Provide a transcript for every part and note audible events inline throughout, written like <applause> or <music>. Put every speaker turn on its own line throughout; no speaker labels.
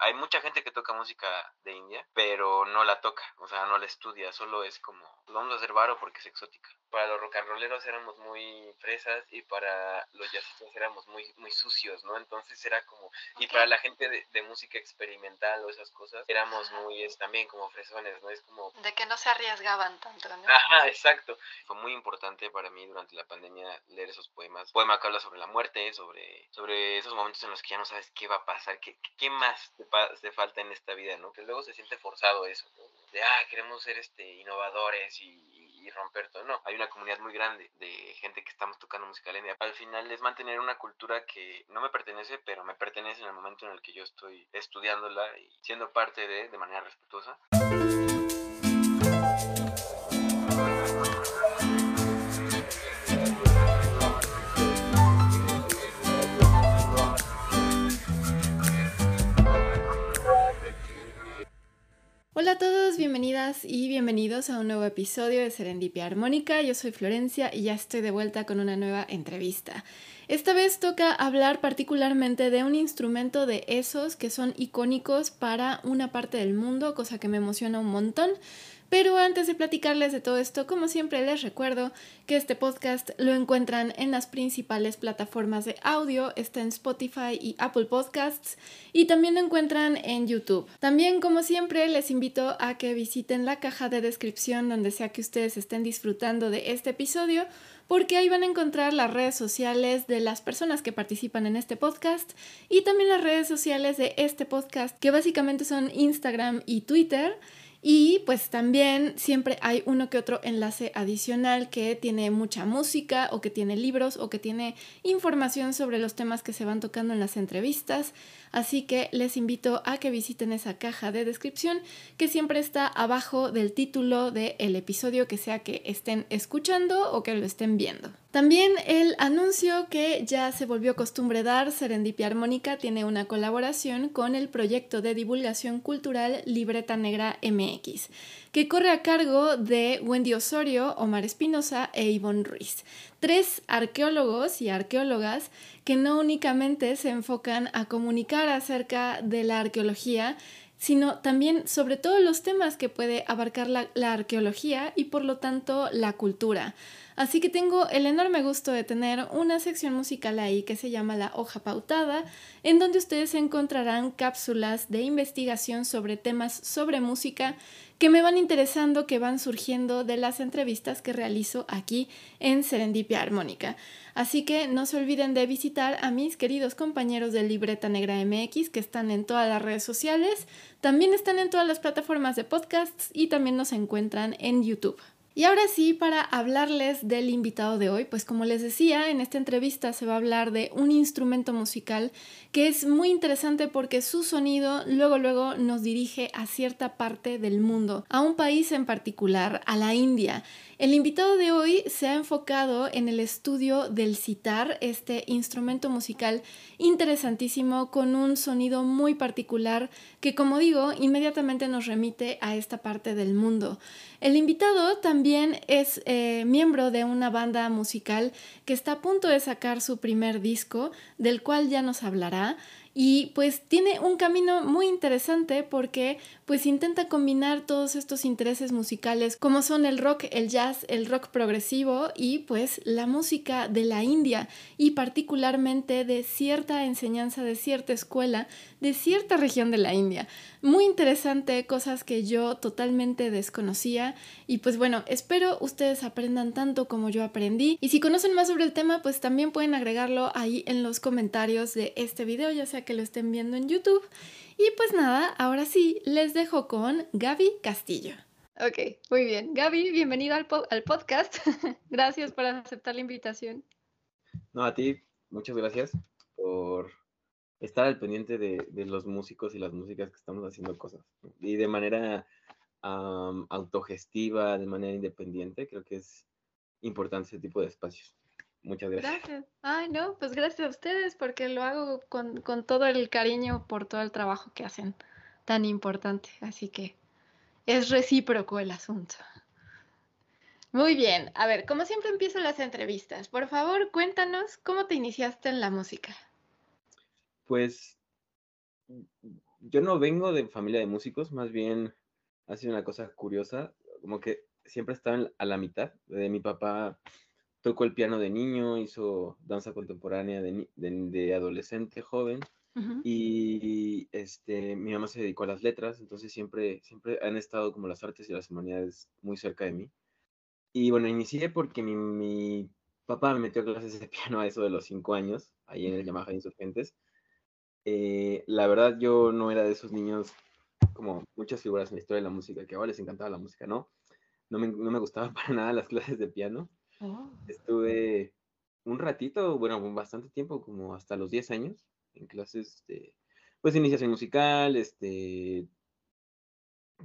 Hay mucha gente que toca música de India, pero no la toca, o sea, no la estudia, solo es como, vamos a hacer varo porque es exótica. Para los rock and rolleros éramos muy fresas y para los jazzistas éramos muy, muy sucios, ¿no? Entonces era como, y para la gente de, de música experimental o esas cosas, éramos muy, es, también como fresones, ¿no? Es como...
De que no se arriesgaban tanto, ¿no?
Ajá, exacto. Fue muy importante para mí durante la pandemia leer esos poemas. Poema que habla sobre la muerte, sobre, sobre esos momentos en los que ya no sabes qué va a pasar, qué, qué más te, te falta en esta vida, ¿no? Que luego se siente forzado eso, ¿no? De, ah, queremos ser este, innovadores y, y romper todo. No, hay una comunidad muy grande de gente que estamos tocando música india. Al final es mantener una cultura que no me pertenece, pero me pertenece en el momento en el que yo estoy estudiándola y siendo parte de, de manera respetuosa.
Hola a todos, bienvenidas y bienvenidos a un nuevo episodio de Serendipia Armónica. Yo soy Florencia y ya estoy de vuelta con una nueva entrevista. Esta vez toca hablar particularmente de un instrumento de esos que son icónicos para una parte del mundo, cosa que me emociona un montón. Pero antes de platicarles de todo esto, como siempre les recuerdo que este podcast lo encuentran en las principales plataformas de audio, está en Spotify y Apple Podcasts y también lo encuentran en YouTube. También como siempre les invito a que visiten la caja de descripción donde sea que ustedes estén disfrutando de este episodio porque ahí van a encontrar las redes sociales de las personas que participan en este podcast y también las redes sociales de este podcast que básicamente son Instagram y Twitter. Y pues también siempre hay uno que otro enlace adicional que tiene mucha música o que tiene libros o que tiene información sobre los temas que se van tocando en las entrevistas. Así que les invito a que visiten esa caja de descripción que siempre está abajo del título del episodio que sea que estén escuchando o que lo estén viendo. También el anuncio que ya se volvió costumbre dar, Serendipia Armónica tiene una colaboración con el proyecto de divulgación cultural Libreta Negra MX, que corre a cargo de Wendy Osorio, Omar Espinosa e Ivonne Ruiz, tres arqueólogos y arqueólogas que no únicamente se enfocan a comunicar acerca de la arqueología, sino también sobre todos los temas que puede abarcar la, arqueología y por lo tanto la cultura. Así que tengo el enorme gusto de tener una sección musical ahí que se llama La Hoja Pautada, en donde ustedes encontrarán cápsulas de investigación sobre temas sobre música que me van interesando, que van surgiendo de las entrevistas que realizo aquí en Serendipia Armónica. Así que no se olviden de visitar a mis queridos compañeros de Libreta Negra MX que están en todas las redes sociales, también están en todas las plataformas de podcasts y también nos encuentran en YouTube. Y ahora sí, para hablarles del invitado de hoy, pues como les decía, en esta entrevista se va a hablar de un instrumento musical que es muy interesante porque su sonido luego luego nos dirige a cierta parte del mundo, a un país en particular, a la India. El invitado de hoy se ha enfocado en el estudio del sitar, este instrumento musical interesantísimo con un sonido muy particular que, como digo, inmediatamente nos remite a esta parte del mundo. El invitado también es eh, miembro de una banda musical que está a punto de sacar su primer disco, del cual ya nos hablará. Y pues tiene un camino muy interesante porque pues intenta combinar todos estos intereses musicales como son el rock, el jazz, el rock progresivo y pues la música de la India y particularmente de cierta enseñanza de cierta escuela de cierta región de la India. Muy interesante, cosas que yo totalmente desconocía y pues bueno, espero ustedes aprendan tanto como yo aprendí y si conocen más sobre el tema pues también pueden agregarlo ahí en los comentarios de este video, ya sea que lo estén viendo en YouTube. Y pues nada, ahora sí, les dejo con Gaby Castillo. Ok, muy bien. Gaby, bienvenida al, al podcast. <laughs> gracias por aceptar la invitación.
No, a ti, muchas gracias por estar al pendiente de, los músicos y las músicas que estamos haciendo cosas. Y de manera autogestiva, de manera independiente, creo que es importante ese tipo de espacios. Muchas gracias.
Gracias. Ay, no, pues gracias a ustedes porque lo hago con, con todo el cariño por todo el trabajo que hacen tan importante. Así que es recíproco el asunto. Muy bien, a ver, como siempre empiezo las entrevistas. Por favor, cuéntanos cómo te iniciaste en la música.
Pues yo no vengo de familia de músicos, más bien ha sido una cosa curiosa, como que siempre estaba a la mitad. De mi papá tocó el piano de niño, hizo danza contemporánea de, adolescente, joven, y este, mi mamá se dedicó a las letras, entonces siempre, siempre han estado como las artes y las humanidades muy cerca de mí. Y bueno, inicié porque mi, mi papá me metió clases de piano a eso de los cinco años, ahí en el Yamaha Insurgentes. Eh, la verdad, yo no era de esos niños como muchas figuras en la historia de la música, que ahora les encantaba la música, ¿no? No me, no me gustaba <laughs> para nada las clases de piano. Oh. Estuve un ratito, bueno, bastante tiempo, como hasta los 10 años, en clases de, pues, iniciación musical, este,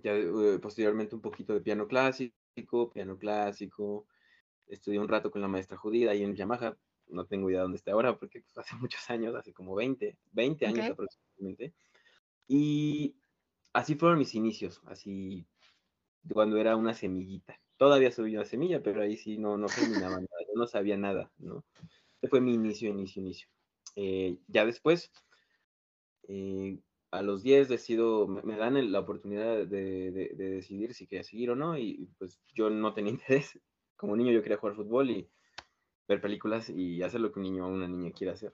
ya eh, posteriormente un poquito de piano clásico, piano clásico, estudié un rato con la maestra judía ahí en Yamaha, no tengo idea dónde está ahora, porque pues, hace <laughs> muchos años, hace como 20, 20 años aproximadamente, y así fueron mis inicios, así cuando era una semillita. Todavía soy una semilla, pero ahí sí no, no germinaba <laughs> nada, yo no sabía nada, ¿no? Ese fue mi inicio, inicio, inicio. Eh, ya después, eh, a los 10 decido, me, dan la oportunidad de, decidir si quería seguir o no, y pues yo no tenía <laughs> interés. Como niño yo quería jugar fútbol y ver películas y hacer lo que un niño o una niña quiere hacer.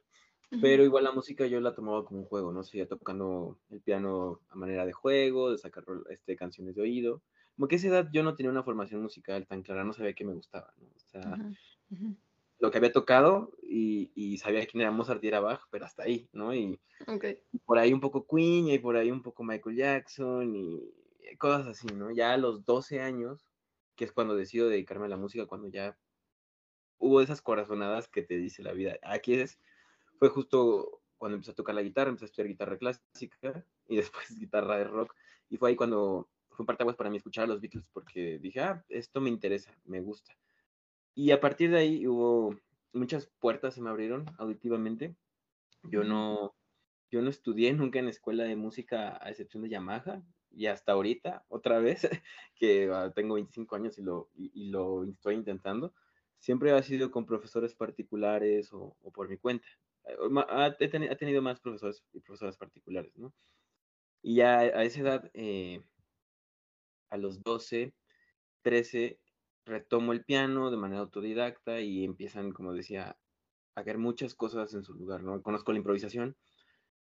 Pero igual la música yo la tomaba como un juego, ¿no? Seguía tocando el piano a manera de juego, de sacar este, canciones de oído. Como que a esa edad yo no tenía una formación musical tan clara, no sabía qué me gustaba, ¿no? O sea, lo que había tocado y, sabía quién era Mozart y era Bach, pero hasta ahí, ¿no? Y por ahí un poco Queen y por ahí un poco Michael Jackson y cosas así, ¿no? Ya a los 12 años, que es cuando decido dedicarme a la música, cuando ya hubo esas corazonadas que te dice la vida. Aquí es fue justo cuando empecé a tocar la guitarra, empecé a estudiar guitarra clásica y <laughs> después guitarra de rock. Y fue ahí cuando fue un partaguas para mí escuchar a los Beatles porque dije, ah, esto me interesa, me gusta. Y a partir de ahí hubo muchas puertas se me abrieron auditivamente. Yo no, yo no estudié nunca en escuela de música a excepción de Yamaha y hasta ahorita, otra vez, <laughs> que ah, tengo 25 años y lo, y, lo estoy intentando, siempre ha sido con profesores particulares o por mi cuenta ha, tenido más profesores y profesoras particulares, ¿no? Y ya a esa edad, eh, a los 12, 13, retomo el piano de manera autodidacta y empiezan, como decía, a hacer muchas cosas en su lugar, ¿no? Conozco la improvisación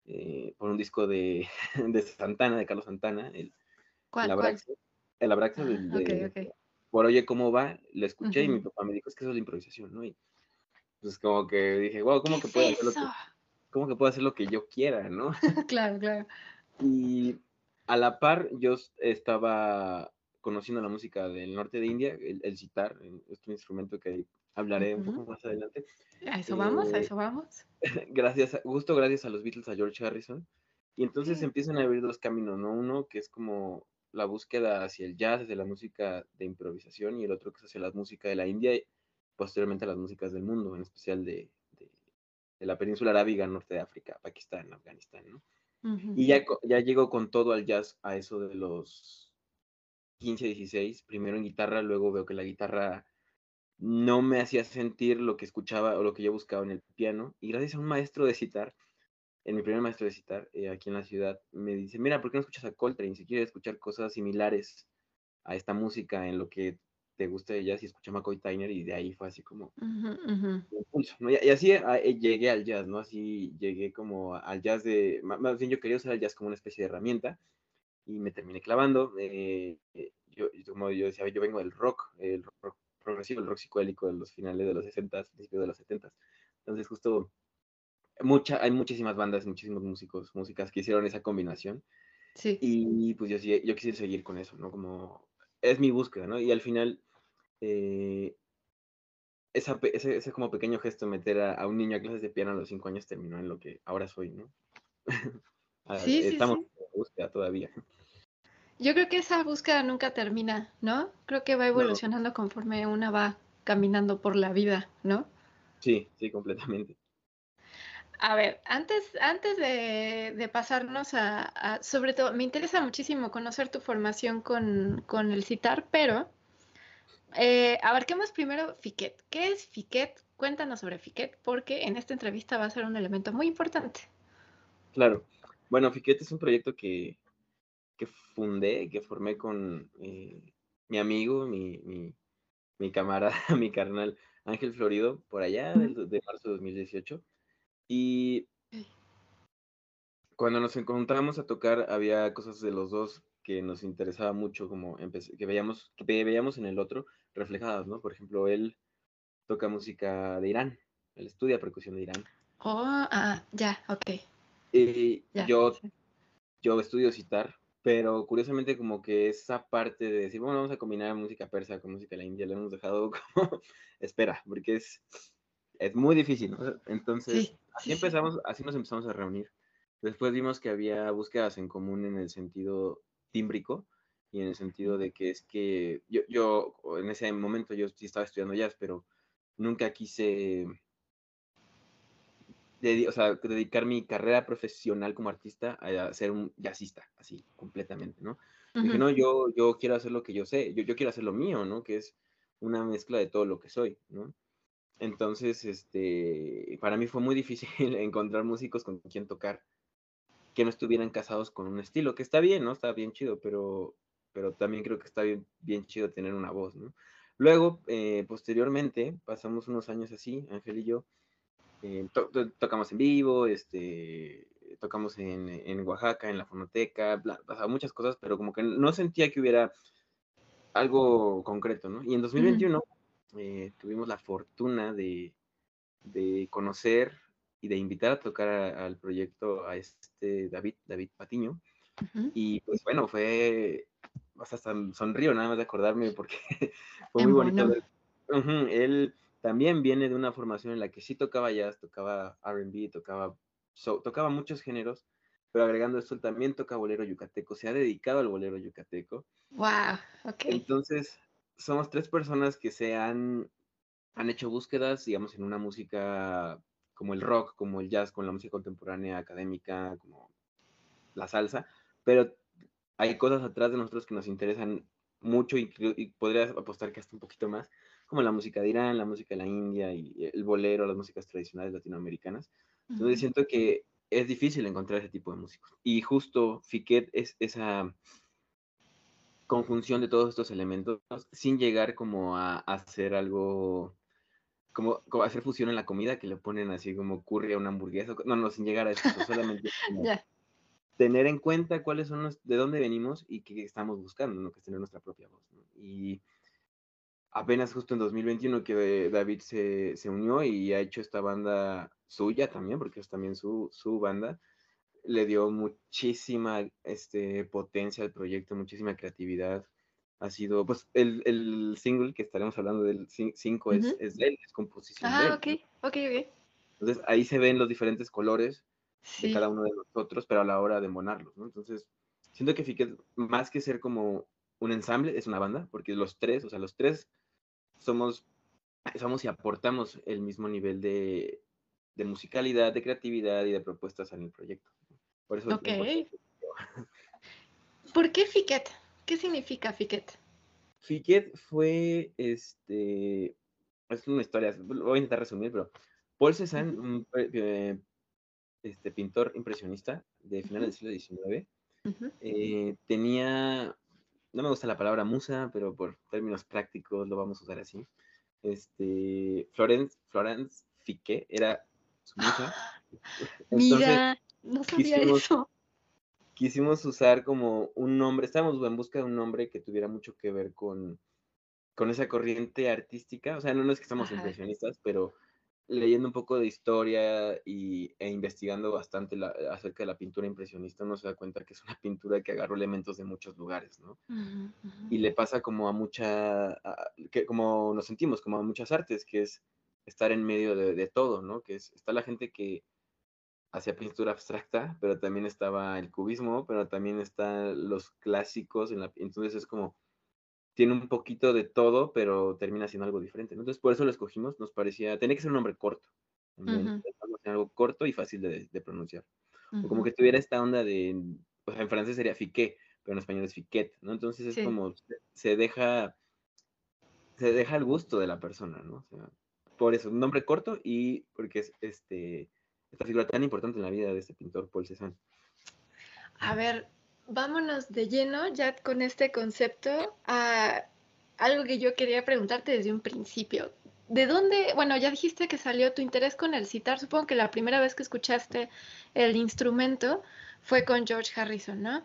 eh, por un disco de, <laughs> de, Santana, de Carlos Santana, el,
¿Cuál,
el Abraxas, el Abraxas ah, de, por Oye Cómo Va, lo escuché y mi papá me dijo, es que eso es la improvisación, ¿no? Y pues como que dije, wow, ¿cómo que puedo hacer lo que, ¿cómo que puedo hacer lo que yo quiera, no? <laughs>
claro, claro.
Y a la par yo estaba conociendo la música del norte de India, el, el sitar, este instrumento que hablaré un poco más adelante.
A eso vamos, a eh, eso vamos. <laughs>
Gracias, justo gracias a los Beatles, a George Harrison. Y entonces empiezan a abrir dos caminos, ¿no? Uno que es como la búsqueda hacia el jazz, hacia la música de improvisación, y el otro que es hacia la música de la India posteriormente a las músicas del mundo, en especial de, la península arábiga, norte de África, Pakistán, Afganistán, ¿no? Y ya, ya llegó con todo al jazz a eso de los 15, 16, primero en guitarra, luego veo que la guitarra no me hacía sentir lo que escuchaba o lo que yo buscaba en el piano, y gracias a un maestro de citar, en mi primer maestro de citar, eh, aquí en la ciudad, me dice, mira, ¿por qué no escuchas a Coltrane? Si quieres escuchar cosas similares a esta música en lo que te gusta de jazz y escuché McCoy Tyner y de ahí fue así como Y, así ah, eh, llegué al jazz, ¿no? Así llegué como al jazz de, más bien yo quería usar el jazz como una especie de herramienta y me terminé clavando. Eh, yo, como yo decía, yo vengo del rock, el rock progresivo, el rock psicodélico de los finales de los 60, principios de los 70. Entonces justo mucha, hay muchísimas bandas, muchísimos músicos, músicas que hicieron esa combinación.
Sí.
Y pues yo, yo quise seguir con eso, ¿no? Como es mi búsqueda, ¿no? Y al final eh, esa, ese, ese, como pequeño gesto de meter a, un niño a clases de piano a los cinco años terminó en lo que ahora soy, ¿no? <laughs>
Ah, sí,
Estamos en búsqueda todavía.
Yo creo que esa búsqueda nunca termina, ¿no? Creo que va evolucionando conforme una va caminando por la vida, ¿no?
Sí, sí, completamente.
A ver, antes, antes de, pasarnos a, sobre todo, me interesa muchísimo conocer tu formación con, con el citar, pero eh, abarquemos primero Fiquet. ¿Qué es Fiquet? Cuéntanos sobre Fiquet, porque en esta entrevista va a ser un elemento muy importante.
Claro. Bueno, Fiquet es un proyecto que, que fundé, que formé con eh, mi amigo, mi, mi, mi, camarada, <laughs> mi carnal Ángel Florido, por allá de, marzo de 2018. Y cuando nos encontramos a tocar, había cosas de los dos que nos interesaba mucho, como que veíamos, que veíamos en el otro reflejadas, ¿no? Por ejemplo, él toca música de Irán, él estudia percusión de Irán.
Oh, ah, ya, ok.
Y yo, yo estudio citar, pero curiosamente como que esa parte de decir, bueno, vamos a combinar música persa con música de la India, lo hemos dejado <laughs> como, espera, porque es, es muy difícil, ¿no? Entonces, así empezamos, así nos empezamos a reunir. Después vimos que había búsquedas en común en el sentido tímbrico y en el sentido de que es que yo, yo en ese momento yo sí estaba estudiando jazz, pero nunca quise o sea, dedicar mi carrera profesional como artista a ser un jazzista, así, completamente, ¿no? Dije, no, yo, yo quiero hacer lo que yo sé, yo, yo quiero hacer lo mío, ¿no? Que es una mezcla de todo lo que soy, ¿no? Entonces, este, para mí fue muy difícil <laughs> encontrar músicos con quien tocar que no estuvieran casados con un estilo, que está bien, ¿no? Está bien chido, pero, pero también creo que está bien, bien chido tener una voz, ¿no? Luego, eh, posteriormente, pasamos unos años así, Ángel y yo, eh, tocamos en vivo, este, tocamos en, en, Oaxaca, en la fonoteca, bla, muchas cosas, pero como que no sentía que hubiera algo concreto, ¿no? Y en 2021 eh, tuvimos la fortuna de, de conocer y de invitar a tocar al proyecto a este David, David Patiño. Y pues bueno, fue, hasta sonrío nada más de acordarme porque <laughs> fue muy bonito. Él también viene de una formación en la que sí tocaba jazz, tocaba RB, tocaba, tocaba muchos géneros, pero agregando esto, también toca bolero yucateco, se ha dedicado al bolero yucateco.
Wow, ok.
Entonces, somos tres personas que se han, han hecho búsquedas, digamos, en una música como el rock, como el jazz, con la música contemporánea académica, como la salsa, pero hay cosas atrás de nosotros que nos interesan mucho y, y podría apostar que hasta un poquito más, como la música de Irán, la música de la India y el bolero, las músicas tradicionales latinoamericanas. Entonces siento que es difícil encontrar ese tipo de músicos. Y justo Fiquet es esa conjunción de todos estos elementos sin llegar como a hacer algo como, hacer fusión en la comida, que le ponen así como curry a una hamburguesa. No, no, sin llegar a eso, <laughs> solamente tener en cuenta cuáles son los, de dónde venimos y qué estamos buscando, ¿no? Que es tener nuestra propia voz. Y apenas justo en 2021 que David se, se, unió y ha hecho esta banda suya también, porque es también su, su banda, le dio muchísima este, potencia al proyecto, muchísima creatividad ha sido, pues el, el single que estaremos hablando del 5 es, es de él, es composición
ah,
de él.
ok, ok, ok.
Entonces ahí se ven los diferentes colores de cada uno de nosotros, pero a la hora de monarlos, ¿no? Entonces, siento que Fiquet, más que ser como un ensamble, es una banda, porque los tres, o sea, los tres somos, somos y aportamos el mismo nivel de, de musicalidad, de creatividad y de propuestas en el proyecto. Por eso.
Ok. <laughs> ¿Por qué Fiquet? ¿Qué significa Fiquet?
Fiquet fue, este, es una historia, voy a intentar resumir, pero Paul Cézanne, un eh, este, pintor impresionista de finales del siglo XIX, eh, tenía, no me gusta la palabra musa, pero por términos prácticos lo vamos a usar así. Este, Florence, Florence Fiquet era su musa. <gasps>
Mira, no sabía eso
quisimos usar como un nombre, estábamos en busca de un nombre que tuviera mucho que ver con, con esa corriente artística, o sea, no, es que estamos impresionistas, pero leyendo un poco de historia y, e investigando bastante acerca de la pintura impresionista, uno se da cuenta que es una pintura que agarró elementos de muchos lugares, ¿no? Y le pasa como a mucha, que, como nos sentimos, como a muchas artes, que es estar en medio de, de todo, ¿no? Que es, está la gente que hacía pintura abstracta, pero también estaba el cubismo, pero también están los clásicos, en la, entonces es como, tiene un poquito de todo, pero termina siendo algo diferente. Entonces por eso lo escogimos, nos parecía, tenía que ser un nombre corto, algo corto y fácil de, pronunciar. o como que tuviera esta onda de, sea, en francés sería fiqué, pero en español es fiquet, ¿no? Entonces es como, se deja, se deja el gusto de la persona, ¿no? O sea, por eso, un nombre corto y porque es este esta figura tan importante en la vida de este pintor Paul Cézanne.
a ver, vámonos de lleno ya con este concepto a algo que yo quería preguntarte desde un principio. ¿De dónde, bueno, ya dijiste que salió tu interés con el citar, supongo que la primera vez que escuchaste el instrumento fue con George Harrison, ¿no?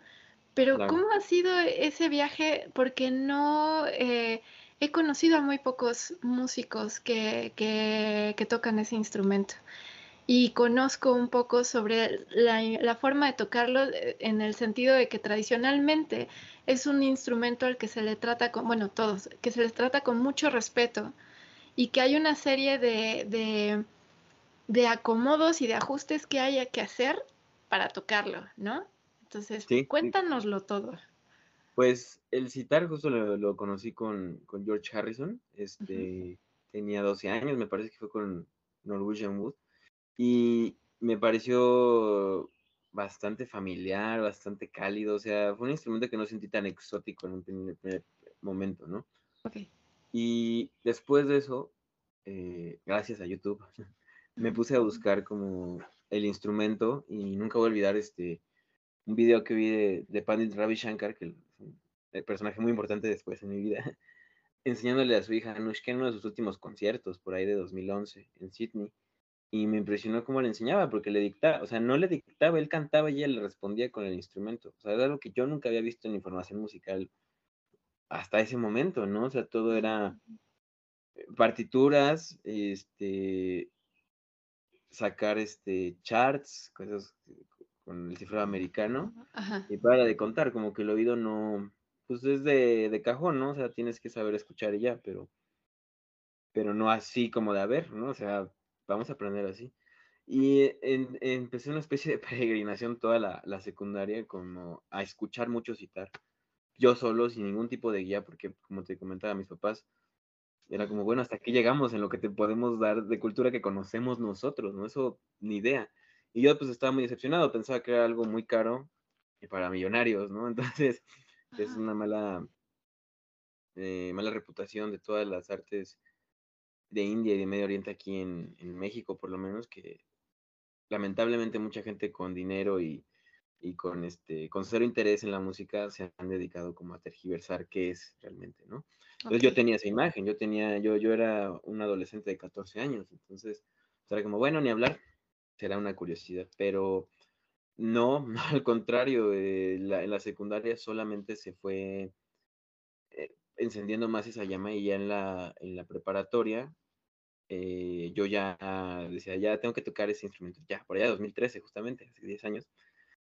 Pero ¿cómo ha sido ese viaje? Porque no eh, he conocido a muy pocos músicos que, que, tocan ese instrumento y conozco un poco sobre la, la, forma de tocarlo eh, en el sentido de que tradicionalmente es un instrumento al que se le trata con, bueno, todos, que se les trata con mucho respeto y que hay una serie de, de, de acomodos y de ajustes que haya que hacer para tocarlo, ¿no? Entonces, cuéntanoslo todo.
Pues el citar justo lo, conocí con, con, George Harrison, este, tenía 12 años, me parece que fue con Norwegian Wood, y me pareció bastante familiar, bastante cálido, o sea, fue un instrumento que no sentí tan exótico en un primer momento, ¿no? Okay. Y después de eso, eh, gracias a YouTube, <laughs> me puse a buscar como el instrumento y nunca voy a olvidar este un video que vi de, de Pandit Ravi Shankar, que es un personaje muy importante después en mi vida, <laughs> enseñándole a su hija Anushka en uno de sus últimos conciertos, por ahí de 2011, en Sydney. Y me impresionó cómo le enseñaba, porque le dictaba, o sea, no le dictaba, él cantaba y ella le respondía con el instrumento. O sea, era algo que yo nunca había visto en información musical hasta ese momento, ¿no? O sea, todo era partituras, este, sacar este charts, cosas con el cifrado americano, y para de contar, como que el oído no, pues es de, de, cajón, ¿no? O sea, tienes que saber escuchar y ya, pero, pero no así como de haber, ¿no? O sea, vamos a aprender así. Y empecé una especie de <laughs> peregrinación toda la, la, secundaria, como a escuchar mucho citar, yo solo, sin ningún tipo de guía, porque como te comentaba, mis papás, era como, bueno, hasta aquí llegamos en lo que te podemos dar de cultura que conocemos nosotros, ¿no? Eso ni idea. Y yo pues estaba muy decepcionado, pensaba que era algo muy caro y para millonarios, ¿no? <laughs> Entonces es una mala, eh, mala reputación de todas las artes de India y de Medio Oriente aquí en, en México, por lo menos, que lamentablemente mucha gente con dinero y, y con este con cero interés en la música se han dedicado como a tergiversar qué es realmente, ¿no? Entonces yo tenía esa imagen, yo tenía, yo, yo era un adolescente de 14 años, entonces pues, era como, bueno, ni hablar, será una curiosidad, pero no, <laughs> al contrario, eh, en la secundaria solamente se fue eh, encendiendo más esa llama y ya en la, en la preparatoria eh, yo ya decía, ya tengo que tocar ese instrumento, ya, por allá 2013 justamente, hace 10 años.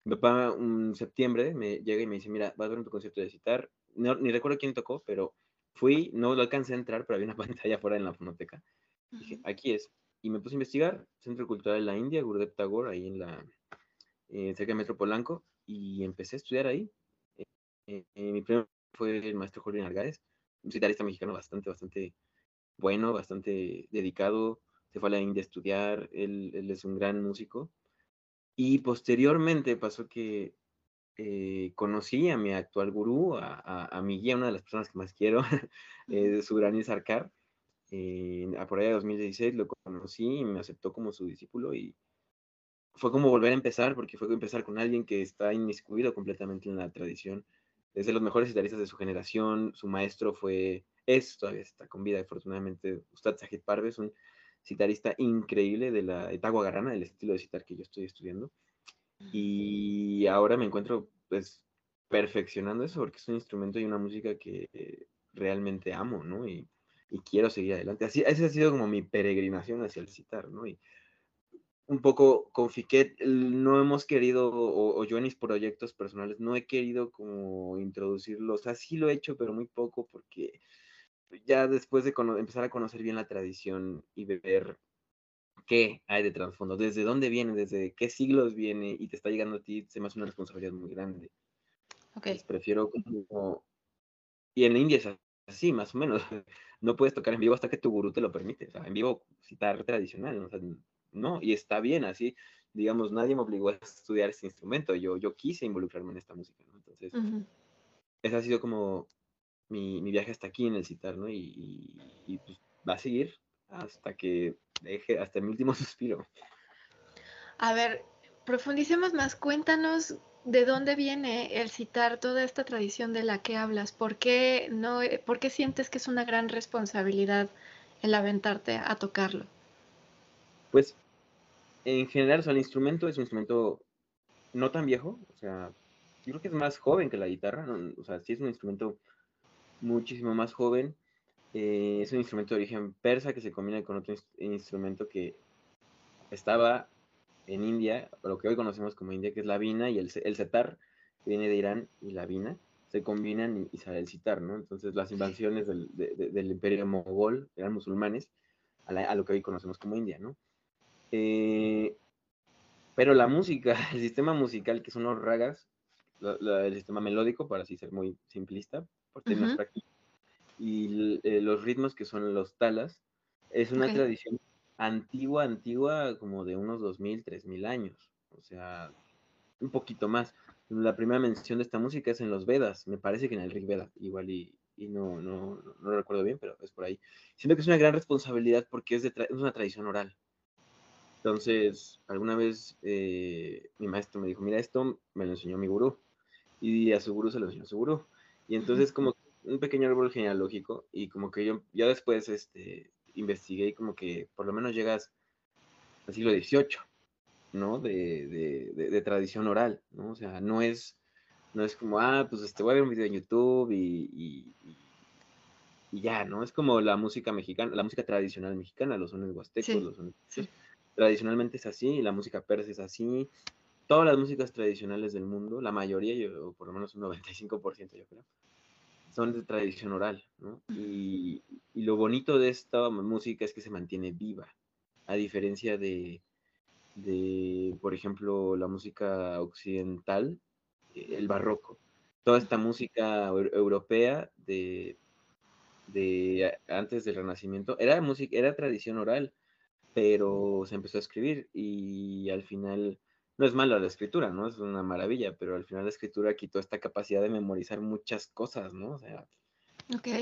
Mi papá un septiembre me llega y me dice, mira, vas a ver un concierto de citar, ni recuerdo quién tocó, pero fui, no lo alcancé a entrar, pero había una <laughs> pantalla afuera en la fonoteca. Dije, aquí es y me puse a investigar, Centro Cultural de la India, Gurudev Tagore, ahí en la, eh, cerca de Metro Polanco, y empecé a estudiar ahí. Eh, eh, mi primer fue el maestro Jorge Nargáez, un citarista mexicano bastante, bastante bueno, bastante dedicado, se fue a la India a estudiar, él, él es un gran músico. Y posteriormente pasó que conocí a mi actual gurú, a, a, mi guía, una de las personas que más quiero, <laughs> eh, Subrani Sarkar, a por allá de 2016 lo conocí y me aceptó como su discípulo y fue como volver a empezar porque fue empezar con alguien que está inmiscuido completamente en la tradición. Es de los mejores guitarristas de su generación, su maestro fue, es, todavía está con vida, afortunadamente, Ustad Sajid Parves, un citarista increíble de la Etagua Garana, del estilo de citar que yo estoy estudiando. Y ahora me encuentro pues perfeccionando eso porque es un instrumento y una música que realmente amo, ¿no? Y y quiero seguir adelante. Así, esa ha sido como mi peregrinación hacia el citar, ¿no? Y un poco con Fiquet no hemos querido, o, yo en mis proyectos personales, no he querido como introducirlo, o sea, sí lo he hecho, pero muy poco porque ya después de empezar a conocer bien la tradición y ver qué hay de trasfondo, desde dónde viene, desde qué siglos viene y te está llegando a ti, se me hace una responsabilidad muy grande. Ok. prefiero como... Y en India es así, más o menos <laughs> no puedes tocar en vivo hasta que tu gurú te lo permite. O sea, en vivo citar tradicional, no, y está bien así. Digamos, nadie me obligó a estudiar este instrumento. Yo, yo quise involucrarme en esta música, ¿no? Entonces, ese ha sido como mi, mi, viaje hasta aquí en el citar, ¿no? Y, y, pues, va a seguir hasta que deje, hasta mi último <laughs> suspiro.
A ver, profundicemos más. Cuéntanos ¿de dónde viene el citar toda esta tradición de la que hablas? ¿Por qué, no, ¿Por qué sientes que es una gran responsabilidad el aventarte a tocarlo?
Pues en general, o sea, el instrumento es un instrumento no tan viejo, o sea, yo creo que es más joven que la guitarra, o sea, sí es un instrumento muchísimo más joven. Eh, es un instrumento de origen persa que se combina con otro instrumento que estaba en India, lo que hoy conocemos como India, que es la vina, y el, el setar, que viene de Irán, y la vina, se combinan y, sale el citar, ¿no? Entonces las invasiones del, del imperio mogol eran musulmanes a, lo que hoy conocemos como India, ¿no? Eh, pero la música, <laughs> el sistema musical, que son los ragas, el sistema melódico, para así ser muy simplista, por términos prácticos, y eh, los ritmos que son los talas, es una tradición antigua, antigua, como de unos 2000, 3000 años, o sea, un poquito más. La primera mención de esta música es en los Vedas, me parece que en el Rig Veda, igual y, y no, no, no, lo recuerdo bien, pero es por ahí. Siento que es una gran responsabilidad porque es, de es una tradición oral. Entonces, alguna vez eh, mi maestro me dijo, mira, esto me lo enseñó mi gurú. Y a su gurú se lo enseñó a su gurú. Y entonces como un pequeño árbol genealógico y como que yo ya después este, investigué y como que por lo menos llegas al siglo XVIII, ¿no? De, de, de, tradición oral, ¿no? O sea, no es, no es como, ah, pues este, voy a ver un video en YouTube y, y, ya, ¿no? Es como la música mexicana, la música tradicional mexicana, los sones huastecos, los sones... Tradicionalmente es así, la música persa es así, todas las músicas tradicionales del mundo, la mayoría, yo, por lo menos un 95% yo creo, son de tradición oral, ¿no? Y, lo bonito de esta música es que se mantiene viva, a diferencia de, de por ejemplo, la música occidental, eh, el barroco. Toda esta música europea de, de antes del Renacimiento era música, era tradición oral, pero se empezó a escribir y al final no es mala la escritura, ¿no? Es una maravilla, pero al final la escritura quitó esta capacidad de memorizar muchas cosas, ¿no? O sea,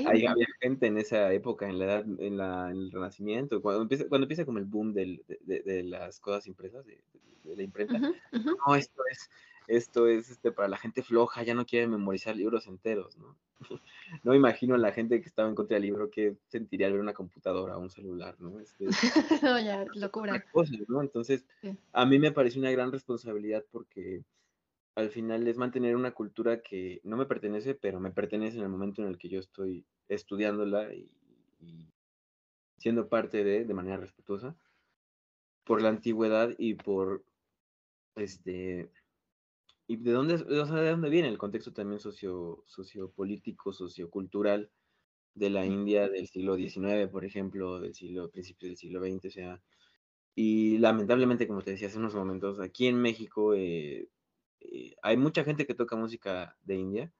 había gente en esa época, en la edad, en, la, en el Renacimiento, cuando empieza, cuando empieza como el boom del, de, de, las cosas impresas, de, la imprenta. No, esto es, esto es este, para la gente floja, ya no quiere memorizar libros enteros, ¿no? <laughs> no me imagino a la gente que estaba en contra del libro que sentiría al ver una computadora o un celular, ¿no? Este, <laughs>
no, ya, locura.
¿no? Entonces, a mí me parece una gran responsabilidad porque al final es mantener una cultura que no me pertenece, pero me pertenece en el momento en el que yo estoy estudiándola y, y siendo parte de, de manera respetuosa, por la antigüedad y por este ¿Y de dónde, o sea, de dónde viene el contexto también socio, sociopolítico, sociocultural de la India del siglo XIX, por ejemplo, del siglo, principios del siglo XX, o sea, y lamentablemente, como te decía hace unos momentos, aquí en México eh, eh, hay mucha gente que toca música de India,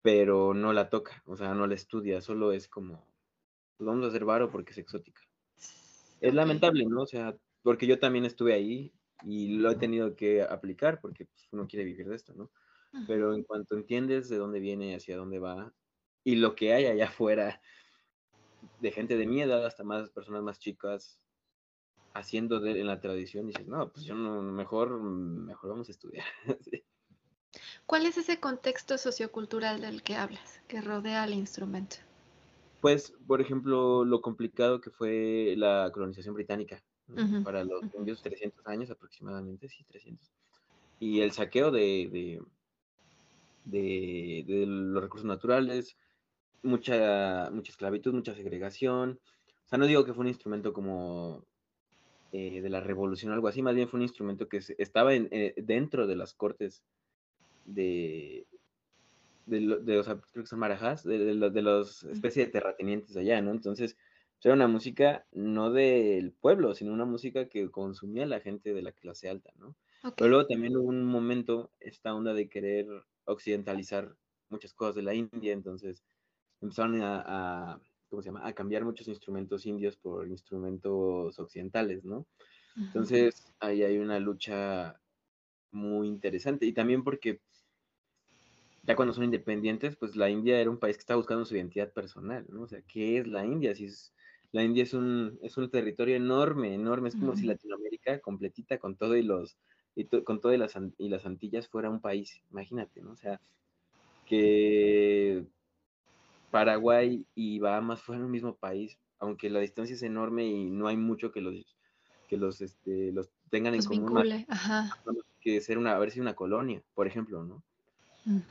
pero no la toca, o sea, no la estudia, solo es como, pues vamos a hacer varo porque es exótica. Es lamentable, ¿no? O sea, porque yo también estuve ahí, y lo he tenido que aplicar porque pues, uno quiere vivir de esto, ¿no? Pero en cuanto entiendes de dónde viene, hacia dónde va y lo que hay allá afuera de gente de mi edad hasta más personas más chicas haciendo de, en la tradición, dices, no, pues yo no, mejor, mejor vamos a estudiar. <laughs>
¿Cuál es ese contexto sociocultural del que hablas, que rodea al instrumento?
Pues, por ejemplo, lo complicado que fue la colonización británica para los uh 300 años aproximadamente, sí, 300. Y el saqueo de, de, de, los recursos naturales, mucha, mucha esclavitud, mucha segregación. O sea, no digo que fue un instrumento como eh, de la revolución o algo así, más bien fue un instrumento que estaba en, eh, dentro de las cortes de, de, sea, creo que son marajás, de, de, de los especies de terratenientes allá, ¿no? Entonces, era una música no del pueblo, sino una música que consumía la gente de la clase alta, ¿no? Pero luego también hubo un momento, esta onda de querer occidentalizar muchas cosas de la India, entonces empezaron a, ¿cómo se llama? A cambiar muchos instrumentos indios por instrumentos occidentales, ¿no? Entonces ahí hay una lucha muy interesante y también porque ya cuando son independientes, pues la India era un país que estaba buscando su identidad personal, ¿no? O sea, ¿qué es la India? Si es la India es un, es un territorio enorme, enorme, es como si Latinoamérica completita con todo y los y con todo y las, y las Antillas fuera un país, imagínate, ¿no? O sea, que Paraguay y Bahamas fueran un mismo país, aunque la distancia es enorme y no hay mucho que los que los este, los tengan en común Ajá. que ser una haber sido una colonia, por ejemplo, ¿no?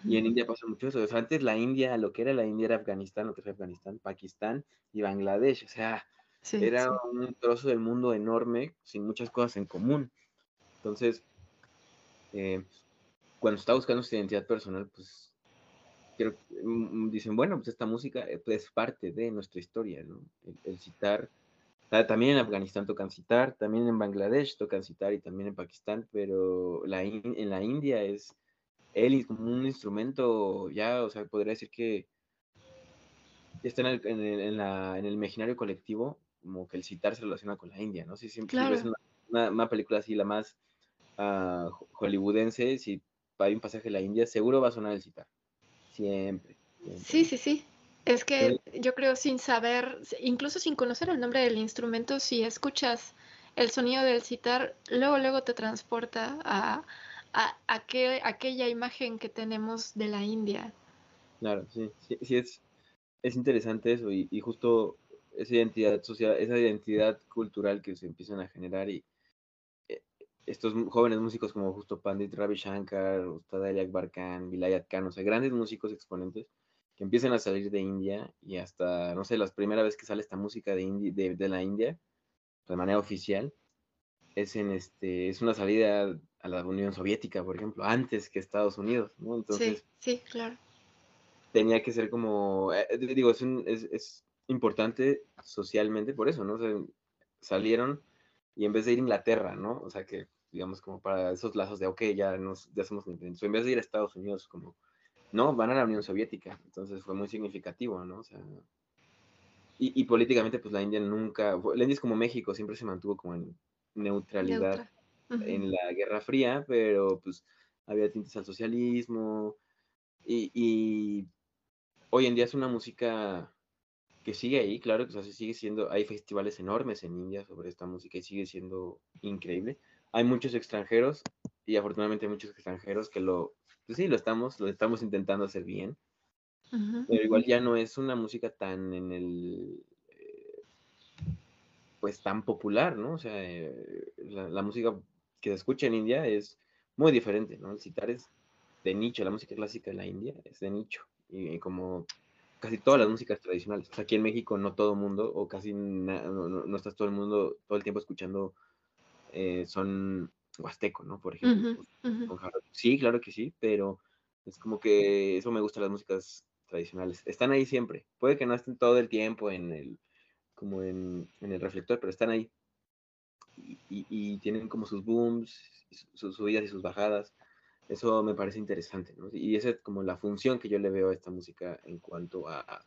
Y en India pasa mucho eso. O sea, antes la India, lo que era la India era Afganistán, lo que es Afganistán, Pakistán y Bangladesh. O sea, era un trozo del mundo enorme, sin muchas cosas en común. Entonces, eh, cuando está buscando su identidad personal, pues mm, dicen, bueno, pues esta música eh, es parte de nuestra historia, ¿no? El, citar, también en Afganistán tocan citar, también en Bangladesh tocan citar y también en Pakistán, pero la en la India es él como un instrumento ya, o sea, podría decir que está en el, en la, en el imaginario colectivo, como que el citar se relaciona con la India, ¿no? Si siempre ves una, una, película así, la más uh, hollywoodense, si hay un pasaje de la India, seguro va a sonar el citar. Siempre.
Sí, sí, sí. Es que yo creo sin saber, incluso sin conocer el nombre del instrumento, si escuchas el sonido del citar, luego, luego te transporta a, a, aquella imagen que tenemos de la India.
Claro, sí, sí, es, es interesante eso y, justo esa identidad social, esa identidad cultural que se empiezan a generar y eh, estos jóvenes músicos como justo Pandit Ravi Shankar, Ustad Ali Akbar Vilayat Khan, o sea, grandes músicos exponentes que empiezan a salir de India y hasta, no sé, la primera vez que sale esta música de, de la India, de manera oficial, es en este, es una salida a la Unión Soviética, por ejemplo, antes que Estados Unidos, ¿no?
Entonces, sí, sí, claro.
Tenía que ser como, eh, digo, es, es, es, importante socialmente por eso, ¿no? O sea, salieron y en vez de ir a Inglaterra, ¿no? O sea, que digamos como para esos lazos de, ok, ya, nos, ya somos independientes, en vez de ir a Estados Unidos, como, no, van a la Unión Soviética, entonces fue muy significativo, ¿no? O sea, y, y políticamente, pues la India nunca, la India es como México, siempre se mantuvo como en neutralidad en la Guerra Fría, pero pues había tintes al socialismo y, hoy en día es una música que sigue ahí, claro, que sigue siendo, hay festivales enormes en India sobre esta música y sigue siendo increíble. Hay muchos extranjeros y afortunadamente hay muchos extranjeros que lo, pues sí, lo estamos, lo estamos intentando hacer bien, pero igual ya no es una música tan en el pues tan popular, ¿no? O sea, eh, la, música que se escucha en India es muy diferente, ¿no? El citar es de nicho, la música clásica de la India es de nicho, y, como casi todas las músicas tradicionales. O sea, aquí en México no todo el mundo, o casi no, estás todo el mundo todo el tiempo escuchando eh, son huasteco, ¿no? Por ejemplo. Sí, claro que sí, pero es como que eso me gusta las músicas tradicionales. Están ahí siempre. Puede que no estén todo el tiempo en el como en, el reflector, pero están ahí. Y, tienen como sus booms, sus subidas y sus bajadas. Eso me parece interesante, ¿no? Y esa es como la función que yo le veo a esta música en cuanto a,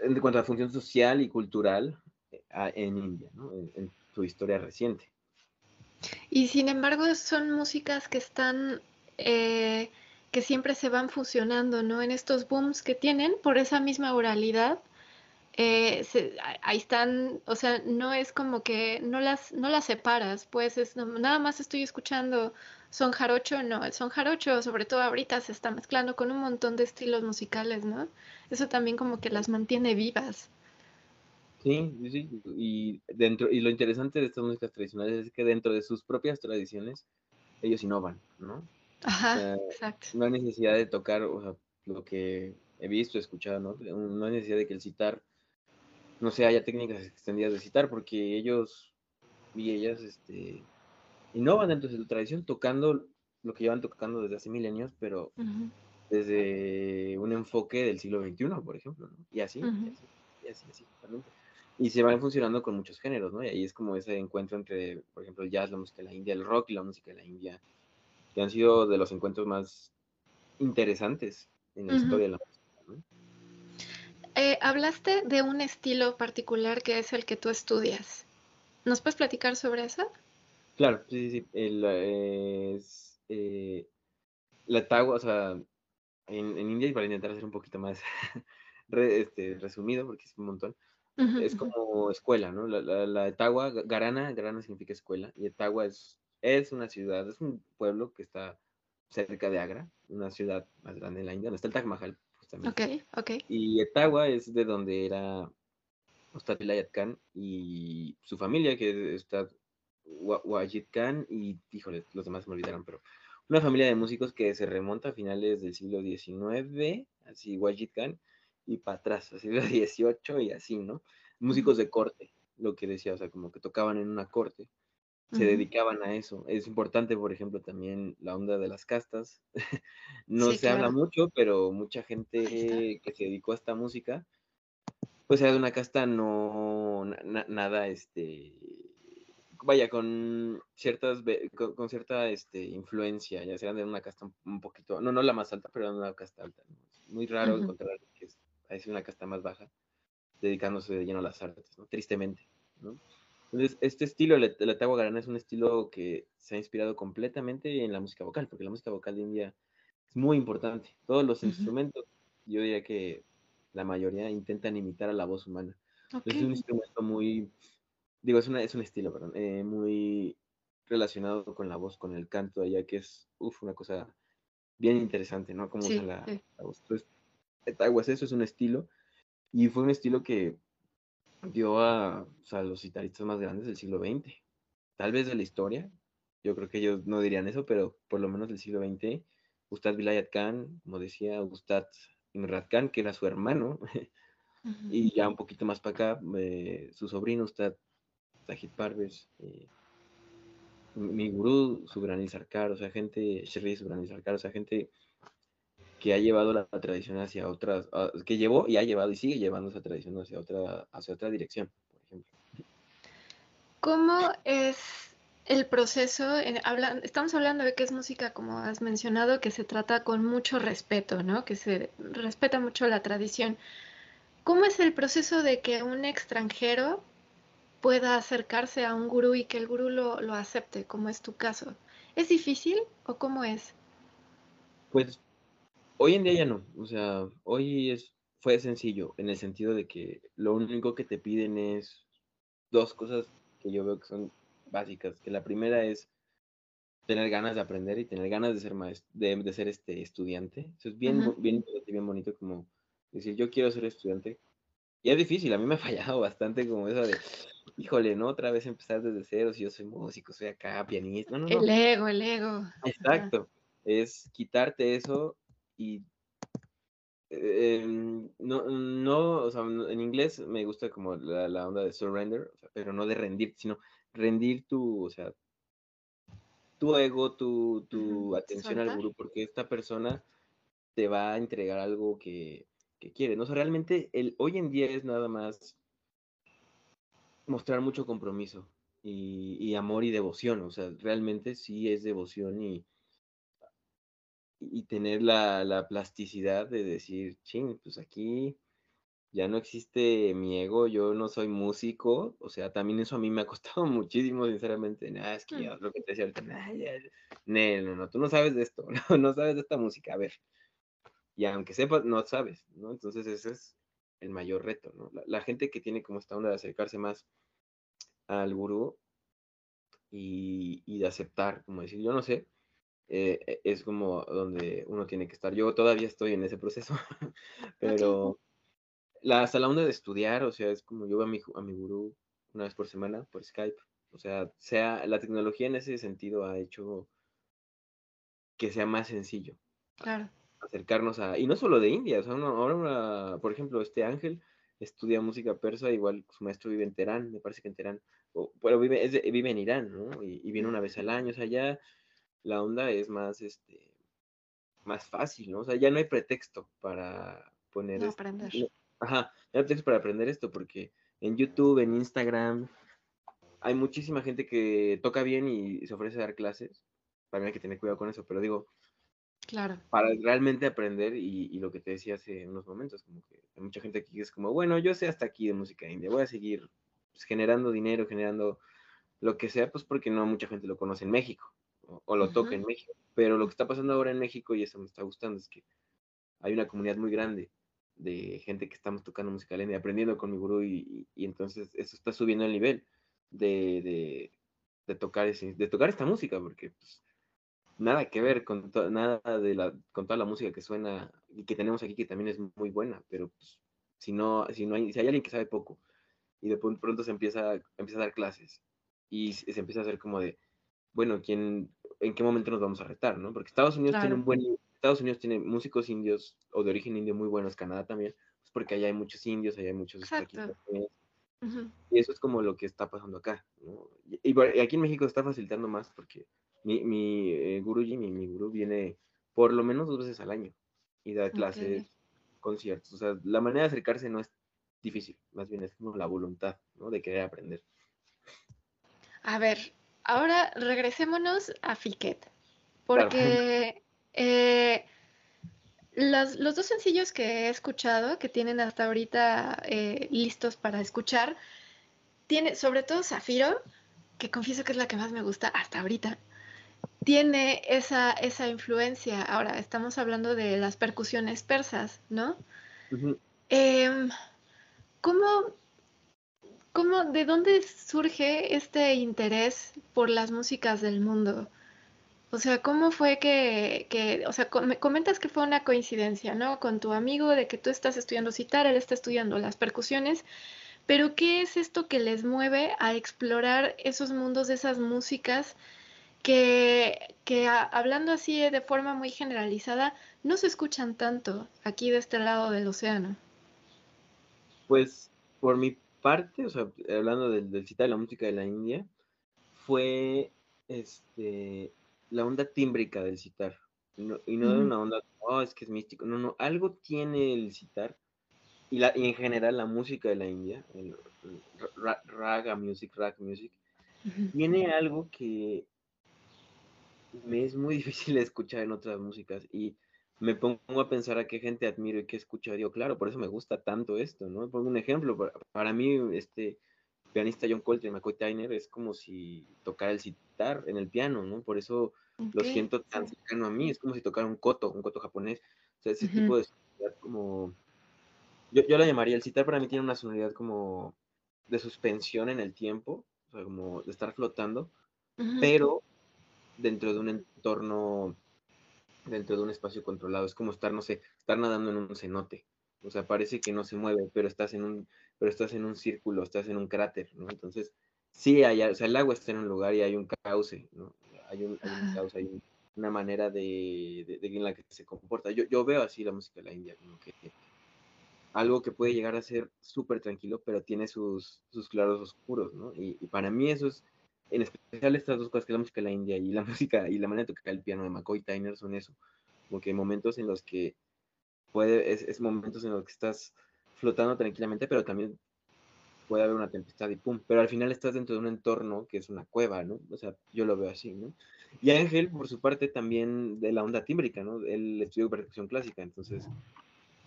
en cuanto a función social y cultural eh, en India, ¿no? En, su historia reciente.
Y sin embargo son músicas que están, eh, que siempre se van fusionando, ¿no? En estos booms que tienen por esa misma oralidad eh, ahí están, o sea, no es como que no las, no las separas, pues es, nada más estoy escuchando son jarocho, no, el son jarocho, sobre todo ahorita se está mezclando con un montón de estilos musicales, ¿no? Eso también como que las mantiene vivas.
Sí, sí, y dentro, y lo interesante de estas músicas tradicionales es que dentro de sus propias tradiciones, ellos innovan, ¿no?
Ajá, exacto.
No hay necesidad de tocar, o sea, lo que he visto, escuchado, ¿no? No hay necesidad de que el citar no sé, haya técnicas extendidas de citar, porque ellos y ellas este, innovan dentro de su tradición tocando lo que llevan tocando desde hace milenios, pero desde un enfoque del siglo XXI, por ejemplo, ¿no? Y así, y así, y así, Y se van funcionando con muchos géneros, ¿no? Y ahí es como ese encuentro entre, por ejemplo, el jazz, la música de la India, el rock y la música de la India, que han sido de los encuentros más interesantes en la historia de la música.
Eh, hablaste de un estilo particular que es el que tú estudias. ¿Nos puedes platicar sobre eso?
Claro, sí, sí, sí. es, eh, la tagua, o sea, en, en, India, y para intentar hacer un poquito más <laughs> este, resumido, porque es un montón, es como escuela, ¿no? La, la, la Garana, Garana significa escuela, y Etagua es es una ciudad, es un pueblo que está cerca de Agra, una ciudad más grande en la India, donde está el Taj Mahal,
justamente. Ok, ok.
Y Etagua es de donde era Ustad Vilayat Khan y su familia, que está Wajid Khan y, híjole, los demás me olvidaron, pero una familia de músicos que se remonta a finales del siglo XIX, así Wajid Khan, y para atrás, al siglo XVIII y así, ¿no? Músicos de corte, lo que decía, o sea, como que tocaban en una corte, se dedicaban a eso. Es importante, por ejemplo, también la onda de las castas. <laughs> no se habla mucho, pero mucha gente que se dedicó a esta música, pues era de una casta no, nada, este, vaya, con ciertas, con, cierta este, influencia, ya sea de una casta un, poquito, no, no la más alta, pero de una casta alta. muy raro encontrar que es, una casta más baja, dedicándose de lleno a las artes, ¿no? tristemente. ¿no? Entonces, este estilo, el, el Garana, es un estilo que se ha inspirado completamente en la música vocal, porque la música vocal de India es muy importante. Todos los instrumentos, yo diría que la mayoría intentan imitar a la voz humana. Es un instrumento muy digo, es, una, es un estilo, perdón, eh, muy relacionado con la voz, con el canto allá, que es, uf, una cosa bien interesante, ¿no? Cómo usa la, voz. Entonces, Aguas, eso es un estilo, y fue un estilo que dio a, o sea, los guitarristas más grandes del siglo XX, tal vez de la historia, yo creo que ellos no dirían eso, pero por lo menos del siglo XX, Ustad Vilayat Khan, como decía, Ustad Imrat Khan, que era su hermano, <laughs> y ya un poquito más para acá, eh, su sobrino Ustad Tajid Parves, eh, mi gurú, Subranil Sarkar, o sea, gente, Shri Subranil Sarkar, o sea, gente que ha llevado la, tradición hacia otras, que llevó y ha llevado y sigue llevando esa tradición hacia otra, hacia otra dirección, por ejemplo.
¿Cómo es el proceso? En, estamos hablando de que es música, como has mencionado, que se trata con mucho respeto, ¿no? Que se respeta mucho la tradición. ¿Cómo es el proceso de que un extranjero pueda acercarse a un gurú y que el gurú lo, lo acepte, como es tu caso. ¿Es difícil o cómo es?
Pues hoy en día ya no, o sea, hoy es, fue sencillo en el sentido de que lo único que te piden es dos cosas que yo veo que son básicas, que la primera es tener ganas de aprender y tener ganas de ser maestro, de, ser este estudiante. Eso es bien, bien, bien bonito como decir, yo quiero ser estudiante. Y es difícil, a mí me ha fallado <laughs> bastante como eso de, híjole, ¿no? Otra vez empezar desde cero, si yo soy músico, soy acá pianista. No, no,
El ego, el ego.
Exacto. Es quitarte eso y em, no, no, o sea, en inglés me gusta como la, onda de surrender, pero no de rendir, sino rendir tu, o sea, tu ego, tu, tu atención al gurú, porque esta persona te va a entregar algo que, que quiere. ¿no? O sea, realmente el, hoy en día es nada más mostrar mucho compromiso y, amor y devoción, o sea, realmente sí es devoción y, y tener la, plasticidad de decir, ching, pues aquí ya no existe mi ego, yo no soy músico, o sea, también eso a mí me ha costado <laughs> muchísimo, sinceramente, nada, es que ya lo que te decía ahorita, no, no, no, tú no sabes de esto, <laughs> no, no sabes de esta música, a ver, y aunque sepas, no sabes, ¿no? Entonces ese es el mayor reto, ¿no? La, gente que tiene como esta onda de acercarse más al gurú y, de aceptar, como decir, yo no sé, eh, e, es como donde uno tiene que estar. Yo todavía estoy en ese proceso, <laughs> pero la, hasta la onda de estudiar, o sea, es como yo veo a mi, a mi gurú una vez por semana por Skype. O sea, sea, la tecnología en ese sentido ha hecho que sea más sencillo.
Claro
acercarnos a, y no solo de India, o sea, ahora, por ejemplo, este Ángel estudia música persa, igual su maestro vive en Teherán, me parece que en Teherán, o, pero vive, vive en Irán, ¿no? Y, viene una vez al año, o sea, ya la onda es más, este, más fácil, ¿no? O sea, ya no hay pretexto para poner...
No, aprender.
ajá, no hay pretexto para aprender esto, porque en YouTube, en Instagram, hay muchísima gente que toca bien y se ofrece a dar clases, para mí hay que tener cuidado con eso, pero digo,
Claro.
Para realmente aprender y, lo que te decía hace unos momentos, como que hay mucha gente aquí que es como, bueno, yo sé hasta aquí de música india, voy a seguir pues, generando dinero, generando lo que sea, pues porque no mucha gente lo conoce en México o, lo toca en México. Pero lo que está pasando ahora en México, y eso me está gustando, es que hay una comunidad muy grande de gente que estamos tocando música india, aprendiendo con mi gurú y, entonces eso está subiendo el nivel de, de tocar, ese, de tocar esta música, porque pues, nada que ver con nada de la, con toda la música que suena y que tenemos aquí, que también es muy buena, pero pues, si no, si no hay, si hay alguien que sabe poco y de pronto se empieza, empieza a dar clases y se empieza a hacer como de, bueno, ¿quién, ¿en qué momento nos vamos a retar, no? Porque Estados Unidos tiene un buen, Estados Unidos tiene músicos indios o de origen indio muy buenos, Canadá también, pues porque allá hay muchos indios, allá hay muchos y eso es como lo que está pasando acá, ¿no? Y, aquí en México está facilitando más porque mi, mi eh, guruji, mi, mi gurú viene por lo menos dos veces al año y da clases, conciertos. O sea, la manera de acercarse no es difícil, más bien es como la voluntad, ¿no? De querer aprender.
A ver, ahora regresémonos a Fiquet, porque eh, los, dos sencillos que he escuchado, que tienen hasta ahorita eh, listos para escuchar, tiene sobre todo Zafiro, que confieso que es la que más me gusta hasta ahorita, tiene esa, esa influencia. Ahora, estamos hablando de las percusiones persas, ¿no? Em, ¿cómo, ¿Cómo, de dónde surge este interés por las músicas del mundo? O sea, ¿cómo fue que, que, o sea, me comentas que fue una coincidencia, ¿no? Con tu amigo de que tú estás estudiando citar, él está estudiando las percusiones, pero ¿qué es esto que les mueve a explorar esos mundos esas músicas que, que hablando así de forma muy generalizada, no se escuchan tanto aquí de este lado del océano?
Pues por mi parte, o sea, hablando del, del citar la música de la India, fue este la onda tímbrica del citar. y no de una onda, oh, es que es místico. No, no, algo tiene el citar y, la, y en general la música de la India, el, raga music, rag music, tiene algo que me es muy <laughs> difícil de escuchar en otras músicas y me pongo a pensar a qué gente admiro y qué escucho. Digo, claro, por eso me gusta tanto esto, ¿no? Pongo un ejemplo, para, para mí, este pianista John Coltrane, McCoy Tyner, es como si tocara el citar en el piano, ¿no? Por eso lo siento tan cercano a mí, es como si tocara un koto, un koto japonés. O sea, ese tipo de sonoridad como... Yo, yo la llamaría, el citar para mí tiene una sonoridad como de suspensión en el tiempo, o sea, como de estar flotando, pero dentro de un entorno, dentro de un espacio controlado. Es como estar, no sé, estar nadando en un cenote. O sea, parece que no se mueve, pero estás en un, pero estás en un círculo, estás en un cráter, ¿no? Entonces, sí, hay, o sea, el agua está en un lugar y hay un cauce, ¿no? Hay un, cauce, hay una manera de, de, en la que se comporta. Yo, yo veo así la música de la India, como que algo que puede llegar a ser súper tranquilo, pero tiene sus, sus claros oscuros, ¿no? Y, para mí eso es, en especial estas dos cosas, que la música de la India y la <laughs> música y la manera de tocar el piano de McCoy Tyner son eso, como que momentos en los que puede, es, es momentos en los que estás flotando tranquilamente, pero también puede haber una tempestad y pum, pero al final estás dentro de un entorno que es una cueva, ¿no? O sea, yo lo veo así, ¿no? Y Ángel, por su parte, también de la onda tímbrica, ¿no? Él estudió percusión clásica, entonces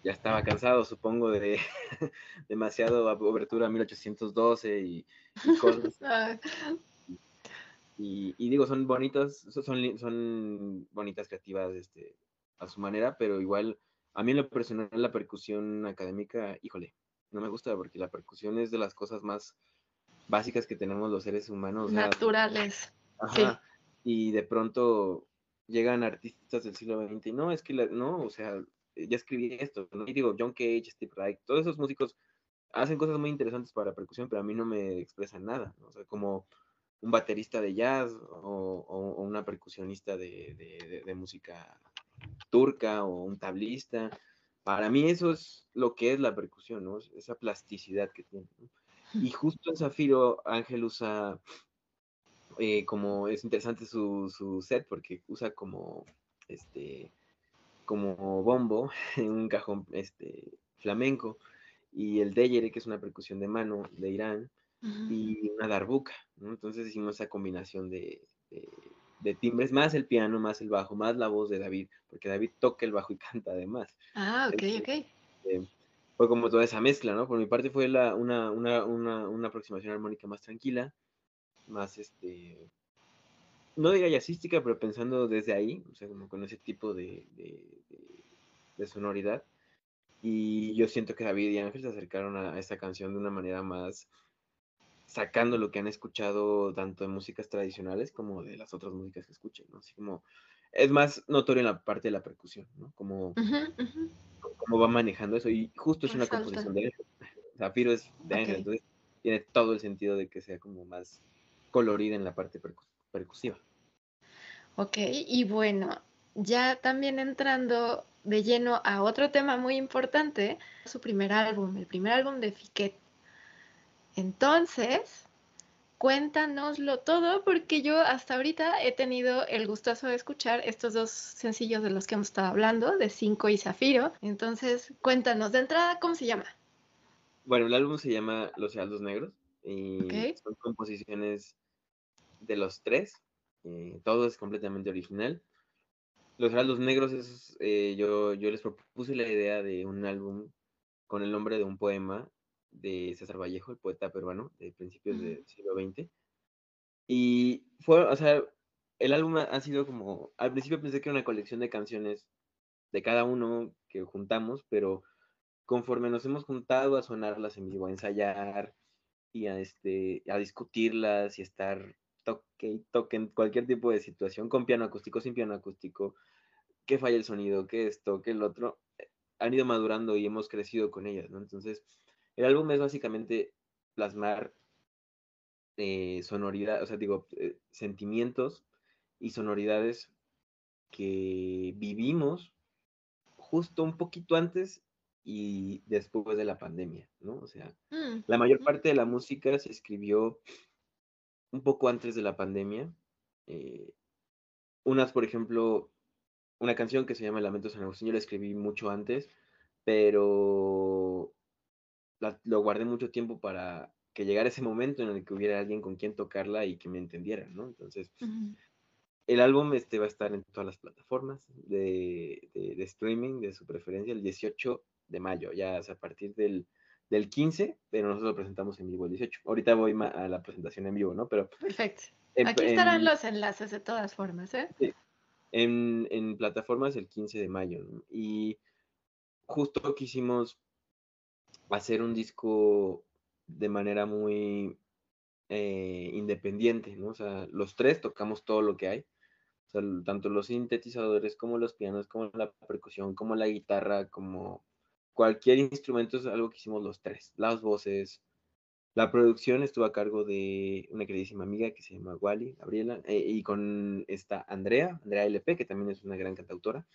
ya estaba cansado, supongo, de <laughs> demasiado obertura a 1812 y, cosas. <laughs> Y, y, digo, son bonitas, son, son bonitas, creativas, este, a su manera, pero igual a mí en lo personal la percusión académica, híjole, no me gusta porque la percusión es de las cosas más básicas que tenemos los seres humanos.
Naturales.
Ajá. Y de pronto llegan artistas del siglo XX y no, es que no, o sea, ya escribí esto, ¿no? y digo, John Cage, Steve Reich, todos esos músicos hacen cosas muy interesantes para percusión, pero a mí no me expresan nada, o sea, como un baterista de jazz o, una percusionista de, de música turca o un tablista. Para mí eso es lo que es la percusión, ¿no? Esa plasticidad que tiene. Y justo en Zafiro, Ángel usa, eh, como es interesante su, su, set porque usa como, este, como bombo <laughs> en un cajón este, flamenco y el deyere, que es una percusión de mano de Irán, y una darbuka, ¿no? Entonces hicimos esa combinación de, de timbres, más el piano, más el bajo, más la voz de David, porque David toca el bajo y <laughs> canta además.
Ah, ok, ok.
Eh, fue como toda esa mezcla, ¿no? Por mi parte fue la, una, una, una, una, aproximación armónica más tranquila, más este, no diría jazzística, pero pensando desde ahí, o sea, como con ese tipo de, de, de, sonoridad. Y yo siento que David y Ángel se acercaron a, esta canción de una manera más sacando lo que han escuchado tanto de músicas tradicionales como de las otras músicas que escuchen, ¿no? Así como, es más notorio en la parte de la percusión, ¿no? Como, va manejando eso, y justo es una composición de Ángel. <laughs> Zafiro es de Ángel, entonces tiene todo el sentido de que sea como más colorida en la parte percusiva.
Ok, y bueno, ya también entrando de lleno a otro tema muy importante, su primer álbum, el primer álbum de Fiquet. Entonces, cuéntanoslo todo porque yo hasta ahorita he tenido el gustoso de escuchar estos dos sencillos de los que hemos estado hablando, de Cinco y Zafiro. Entonces, cuéntanos de entrada, ¿cómo se llama?
Bueno, el álbum se llama Los Heraldos Negros y son composiciones de los tres. Eh, todo es completamente original. Los Heraldos Negros es, eh, yo, yo les propuse la idea de un álbum con el nombre de un poema de César Vallejo, el poeta peruano de principios del siglo XX. Y fue, o sea, el álbum ha sido como, al principio pensé que era una colección de canciones de cada uno que juntamos, pero conforme nos hemos juntado a sonarlas en vivo, a ensayar y a, este, a discutirlas y estar toque y toque en cualquier tipo de situación, con piano acústico, sin piano acústico, que falla el sonido, que esto, que el otro, eh, han ido madurando y hemos crecido con ellas, ¿no? Entonces, el álbum es básicamente plasmar eh, sonoridad, o sea, digo, eh, sentimientos y sonoridades que vivimos justo un poquito antes y después de la pandemia, ¿no? O sea, mm, la mayor parte de la música se escribió un poco antes de la pandemia. Eh, unas, por ejemplo, una canción que se llama Lamentos San Agustín, yo la escribí mucho antes, pero lo guardé mucho tiempo para que llegara ese momento en el que hubiera alguien con quien tocarla y que me entendiera, ¿no? Entonces, el álbum este va a estar en todas las plataformas de, de, streaming de su preferencia el 18 de mayo, ya a partir del del 15, pero nosotros lo presentamos en vivo el 18. Ahorita voy a la presentación en vivo, ¿no? Pero
Perfecto. Aquí estarán los enlaces de todas formas, ¿eh? Sí.
En, plataformas el 15 de mayo. Y justo quisimos hacer un disco de manera muy eh, independiente, ¿no? O sea, los tres tocamos todo lo que hay. Tanto los sintetizadores como los pianos, como la percusión, como la guitarra, como cualquier instrumento es algo que hicimos los tres, las voces. La producción estuvo a cargo de una queridísima amiga que se llama Wally, Gabriela, eh, y con esta Andrea, Andrea LP, que también es una gran cantautora,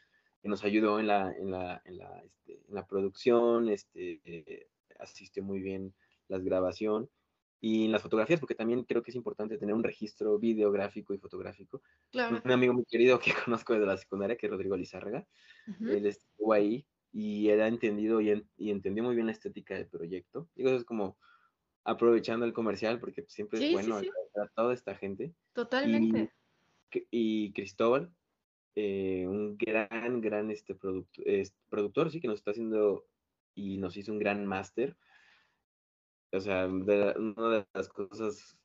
que nos ayudó en la, en la, en la, este, en la producción, este, eh, asistió muy bien la grabación y en las fotografías, porque también creo que es importante tener un registro videográfico y fotográfico. Claro. Un amigo muy querido que <laughs> conozco desde la secundaria, que es Rodrigo Lizárraga, él estuvo ahí y él ha entendido y, entendió muy bien la estética del proyecto. Digo, eso es como aprovechando el comercial, porque siempre es bueno a toda esta gente.
Totalmente.
Y, Cristóbal, eh, un gran, gran este productor, sí, que nos está haciendo y nos hizo un gran máster. O sea, una de las cosas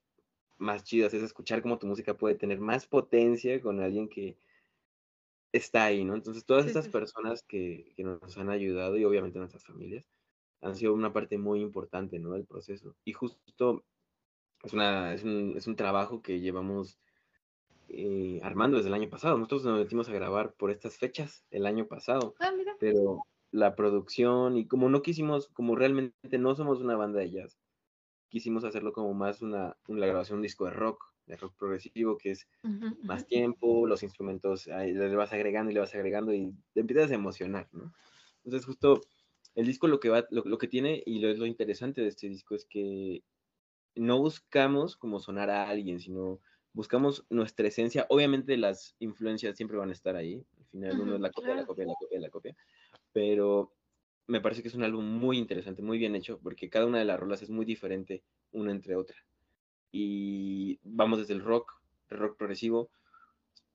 más chidas es escuchar cómo tu música puede tener más potencia con alguien que, está ahí, ¿no? Entonces, todas estas personas que, que, nos han ayudado y obviamente nuestras familias han sido una parte muy importante, ¿no? Del proceso. Y justo es, una, es, un, es un trabajo que llevamos eh, armando desde el año pasado. Nosotros nos metimos a grabar por estas fechas el año pasado.
Ah, mira.
Pero la producción y como no quisimos, como realmente no somos una banda de jazz, quisimos hacerlo como más una, una grabación, un disco de rock de rock progresivo, que es más tiempo, los instrumentos, le vas agregando y le vas agregando y te empiezas a emocionar, ¿no? Entonces justo el disco lo que, va, lo, que tiene y lo, lo interesante de este disco es que no buscamos como sonar a alguien, sino buscamos nuestra esencia. Obviamente las influencias siempre van a estar ahí. Al final uno es la copia, la copia, la copia, la copia. Pero me parece que es un álbum muy interesante, muy bien hecho, porque cada una de las rolas es muy diferente una entre otra y vamos desde el rock, el rock progresivo,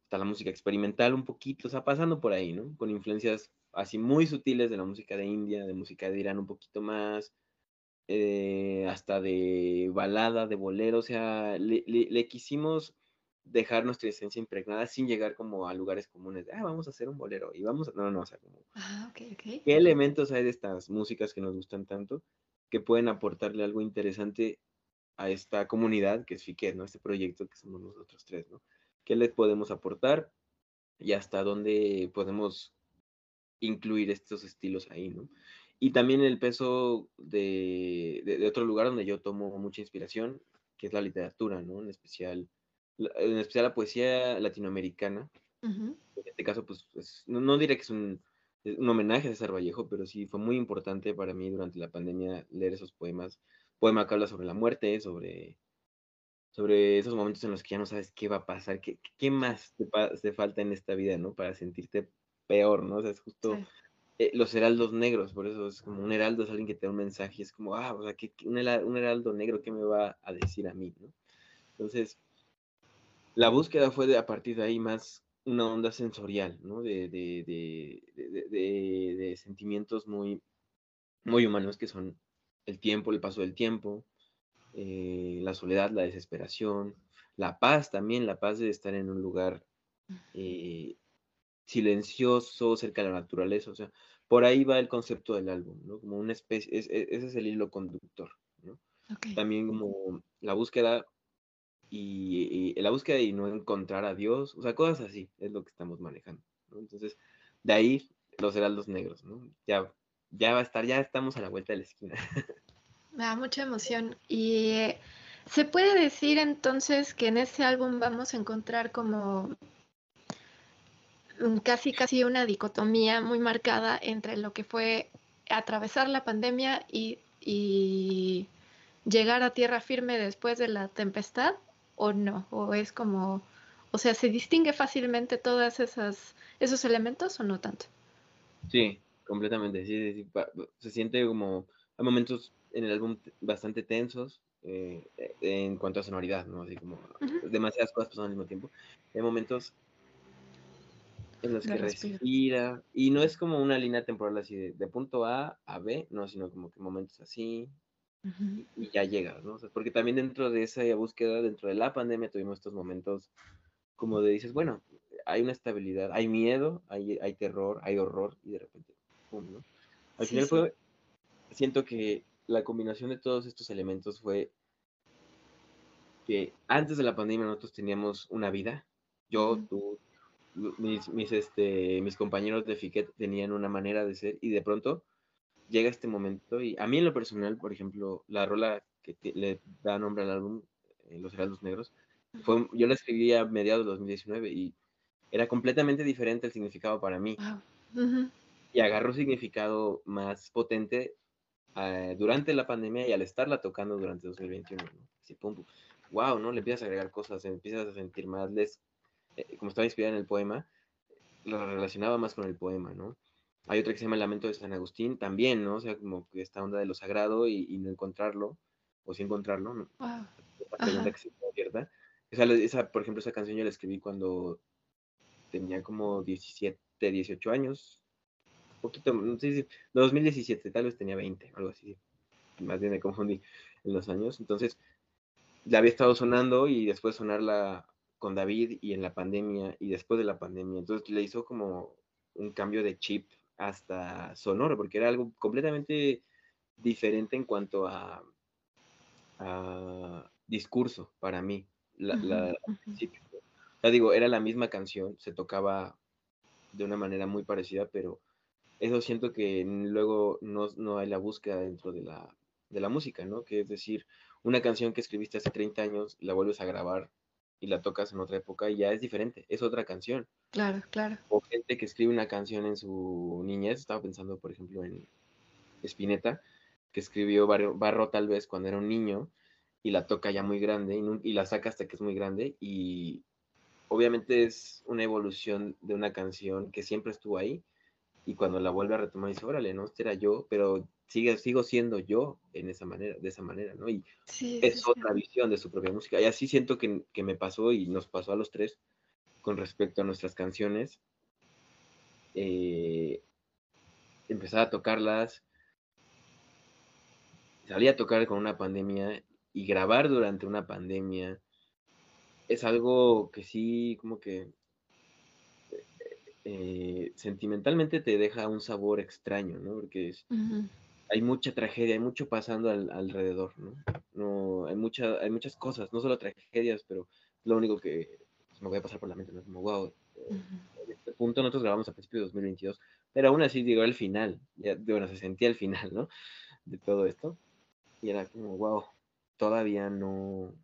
hasta la música experimental un poquito, o sea, pasando por ahí, ¿no? Con influencias así muy sutiles de la música de India, de música de Irán un poquito más, eh, hasta de balada, de bolero, o sea, le, quisimos dejar nuestra esencia impregnada sin llegar como a lugares comunes, ah, vamos a hacer un bolero y vamos a, no, no, o sea, como,
ah, okay, okay.
¿qué elementos hay de estas músicas que nos gustan tanto que pueden aportarle algo interesante a esta comunidad que es FIQUET, ¿no? Este proyecto que somos nosotros tres, ¿no? ¿Qué les podemos aportar y hasta dónde podemos incluir estos estilos ahí, ¿no? Y también el peso de, de, otro lugar donde yo tomo mucha inspiración, que es la literatura, ¿no? En especial, en especial la poesía latinoamericana. En este caso, pues, no, no, diré que es un, un, homenaje a César Vallejo, pero sí fue muy importante para mí durante la pandemia leer esos poemas. Poema que habla sobre la muerte, sobre, sobre esos momentos en los que ya no sabes qué va a pasar, qué, qué más te, te falta en esta vida, ¿no? Para sentirte peor, ¿no? O sea, es justo eh, los heraldos negros, por eso es como un heraldo es alguien que te da un mensaje, es como, ah, o sea, que un, heraldo negro, ¿qué me va a decir a mí, ¿no? Entonces, la búsqueda fue de, a partir de ahí más una onda sensorial, ¿no? De, de, de, de, sentimientos muy, muy humanos que son el tiempo, el paso del tiempo, eh, la soledad, la desesperación, la paz también, la paz de estar en un lugar eh, silencioso, cerca de la naturaleza, o sea, por ahí va el concepto del álbum, ¿no? Como una especie, e, ese es el hilo conductor, ¿no? También como la búsqueda y, la búsqueda y no encontrar a Dios, o sea, cosas así, es lo que estamos manejando, ¿no? Entonces, de ahí los heraldos negros, ¿no? Ya, ya va a estar, ya estamos a la vuelta de la esquina. <laughs>
Me da mucha emoción y eh, se puede decir entonces que en ese álbum vamos a encontrar como casi casi una dicotomía muy marcada entre lo que fue atravesar la pandemia y, llegar a tierra firme después de la tempestad o no, o es como, o sea, se distingue fácilmente todas esas esos elementos o no tanto.
Sí, completamente, sí, se siente como hay momentos en el álbum bastante tensos eh, en cuanto a sonoridad, ¿no? Así como demasiadas cosas pasando al mismo tiempo. Hay momentos en los que respira. Y no es como una línea temporal así de, punto A a B, no, sino como que momentos así y, ya llegas, ¿no? porque también dentro de esa búsqueda, dentro de la pandemia, tuvimos estos momentos como de dices, bueno, hay una estabilidad, hay miedo, hay, hay terror, hay horror y de repente, ¡pum! ¿no? Al final fue, siento que la combinación de todos estos elementos fue que antes de la pandemia nosotros teníamos una vida, yo, tú, mis, mis, este, mis compañeros de Fiquet tenían una manera de ser y de pronto llega este momento y a mí en lo personal, por ejemplo, la rola que le da nombre al álbum, eh, Los Heraldos Negros, fue, yo la escribí a mediados de 2019 y era completamente diferente el significado para mí. Y agarró significado más potente eh, durante la pandemia y al estarla tocando durante 2021. Así, pum, pum. Wow, ¿no? Le empiezas a agregar cosas, empiezas a sentir más, les eh, como estaba inspirada en el poema, lo relacionaba más con el poema, ¿no? Hay otra que se llama El Lamento de San Agustín, también, ¿no? O sea, como que esta onda de lo sagrado y, no encontrarlo, o sí encontrarlo, ¿no? Wow. pregunta que se abierta. Esa, esa, por ejemplo, esa canción yo la escribí cuando tenía como 17, 18 años, un poquito, no sé si, 2017, tal vez tenía 20, algo así. Más bien me confundí en los años. Entonces, la había estado sonando y después sonarla con David y en la pandemia y después de la pandemia. Entonces le hizo como un cambio de chip hasta sonoro, porque era algo completamente diferente en cuanto a, discurso para mí. La, digo, era la misma canción, se tocaba de una manera muy parecida, pero eso siento que luego no, no hay la búsqueda dentro de la, de la música, ¿no? Que es decir, una canción que escribiste hace 30 años, la vuelves a grabar y la tocas en otra época y ya es diferente, es otra canción.
Claro, claro.
O gente que escribe una canción en su niñez, estaba pensando por ejemplo en Spinetta, que escribió Barro, tal vez cuando era un niño y la toca ya muy grande y, la saca hasta que es muy grande y obviamente es una evolución de una canción que siempre estuvo ahí y cuando la vuelve a retomar dice, órale, no, este era yo, pero sigue, sigo siendo yo en esa manera, de esa manera, ¿no? Y es otra visión de su propia música. Y así siento que, que, me pasó y nos pasó a los tres con respecto a nuestras canciones. Eh, empezar a tocarlas, salir a tocar con una pandemia y grabar durante una pandemia es algo que sí, como que eh, sentimentalmente te deja un sabor extraño, ¿no? Porque es, hay mucha tragedia, hay mucho pasando alrededor, ¿no? ¿no? hay, mucha, hay muchas cosas, no solo tragedias, pero lo único que pues, me voy a pasar por la mente, ¿no? Como, wow, en este punto nosotros grabamos a principios de 2022, pero aún así llegó el final, ya, bueno, se sentía el final, ¿no? De todo esto, y era como, wow, todavía no...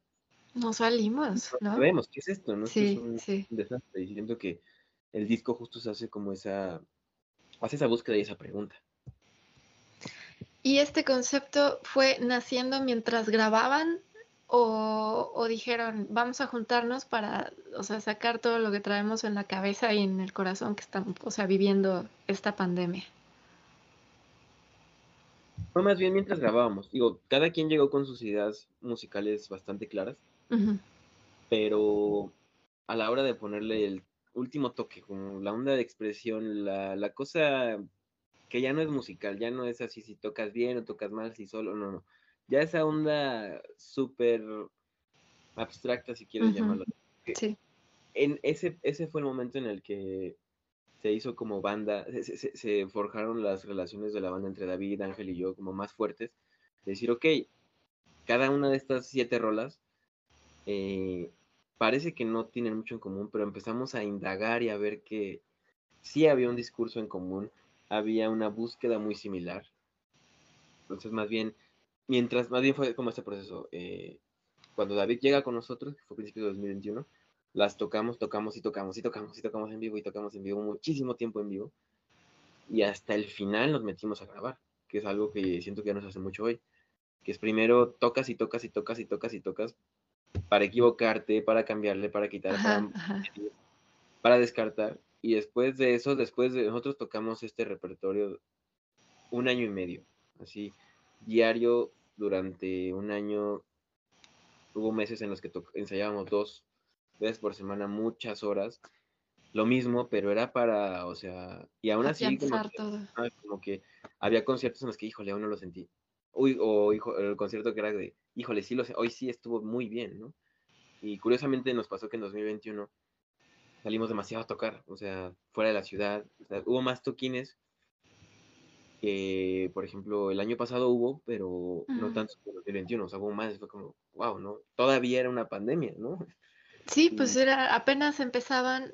No salimos, ¿no?
Sabemos qué es esto, ¿no? Sí, es un, sí. desastre, y siento que el disco justo se hace como esa, hace esa búsqueda y esa pregunta.
¿Y este concepto fue naciendo mientras grababan o, dijeron, vamos a juntarnos para, o sea, sacar todo lo que traemos en la cabeza y en el corazón que estamos, o sea, viviendo esta pandemia?
Fue más bien mientras grabábamos. Digo, cada quien llegó con sus ideas musicales bastante claras, pero a la hora de ponerle el último toque, como la onda de expresión, la, la cosa que ya no es musical, ya no es así si tocas bien o tocas mal, si solo, no, no. Ya esa onda súper abstracta, si quieres llamarlo. Sí. En ese, ese fue el momento en el que se hizo como banda, se, forjaron las relaciones de la banda entre David, Ángel y yo como más fuertes. De decir, ok, cada una de estas siete rolas eh, parece que no tienen mucho en común, pero empezamos a indagar y a ver que sí había un discurso en común, había una búsqueda muy similar. Entonces, más bien, mientras, más bien fue como este proceso. Eh, cuando David llega con nosotros, que fue principio de 2021, las tocamos, tocamos y tocamos y tocamos y tocamos en vivo y tocamos en vivo muchísimo tiempo en vivo. Y hasta el final nos metimos a grabar, que es algo que siento que ya nos hace mucho hoy. Que es primero tocas y tocas y tocas y tocas y tocas para equivocarte, para cambiarle, para quitar, para descartar. Y después de eso, después de nosotros tocamos este repertorio un año y medio, así, diario durante un año. Hubo meses en los que ensayábamos dos veces por semana, muchas horas. Lo mismo, pero era para, o sea, y aún así, como que, había conciertos en los que, híjole, aún no lo sentí. Uy, o hijo, el concierto que era de, híjole, sí lo sé, hoy sí estuvo muy bien, ¿no? Y curiosamente nos pasó que en 2021 salimos demasiado a tocar, o sea, fuera de la ciudad. hubo más toquines que, por ejemplo, el año pasado hubo, pero no tanto como el 2021, o sea, hubo más, fue como, wow, ¿no? Todavía era una pandemia, ¿no?
Sí, pues era, apenas empezaban,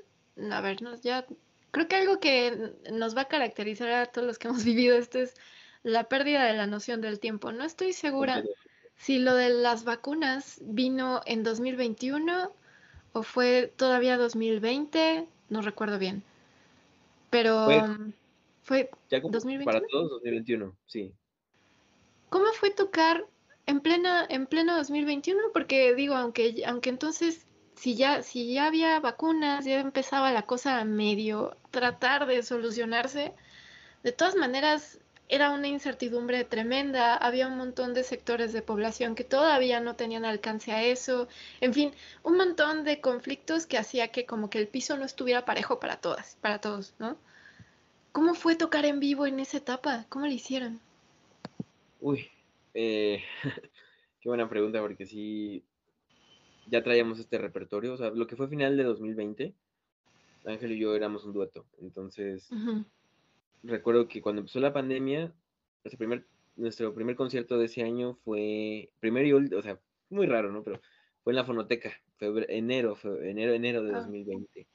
a ver, ya, creo que algo que nos va a caracterizar a todos los que hemos <laughs> vivido esto es la pérdida de la noción del tiempo. No estoy segura si lo de las vacunas vino en 2021 o fue todavía 2020, no recuerdo bien. Pero fue,
2021. Para todos 2021, sí.
¿Cómo fue tocar en plena en pleno 2021? Porque digo, aunque aunque entonces si ya si ya había vacunas, ya empezaba la cosa a medio tratar de solucionarse, de todas maneras era una incertidumbre tremenda, había un montón de sectores de población que todavía no tenían alcance a eso, en fin, un montón de conflictos que hacía que como que el piso no estuviera parejo para todas, para todos, ¿no? ¿Cómo fue tocar en vivo en esa etapa? ¿Cómo lo hicieron?
Uy, eh, <laughs> qué buena pregunta porque sí, ya traíamos este repertorio, o sea, lo que fue final de 2020, Ángel y yo éramos un dueto, entonces recuerdo que cuando empezó la pandemia, nuestro primer, nuestro primer concierto de ese año fue, primero y último, o sea, muy raro, ¿no? Pero fue en la fonoteca, febrero, enero, enero, enero de 2020. Ah.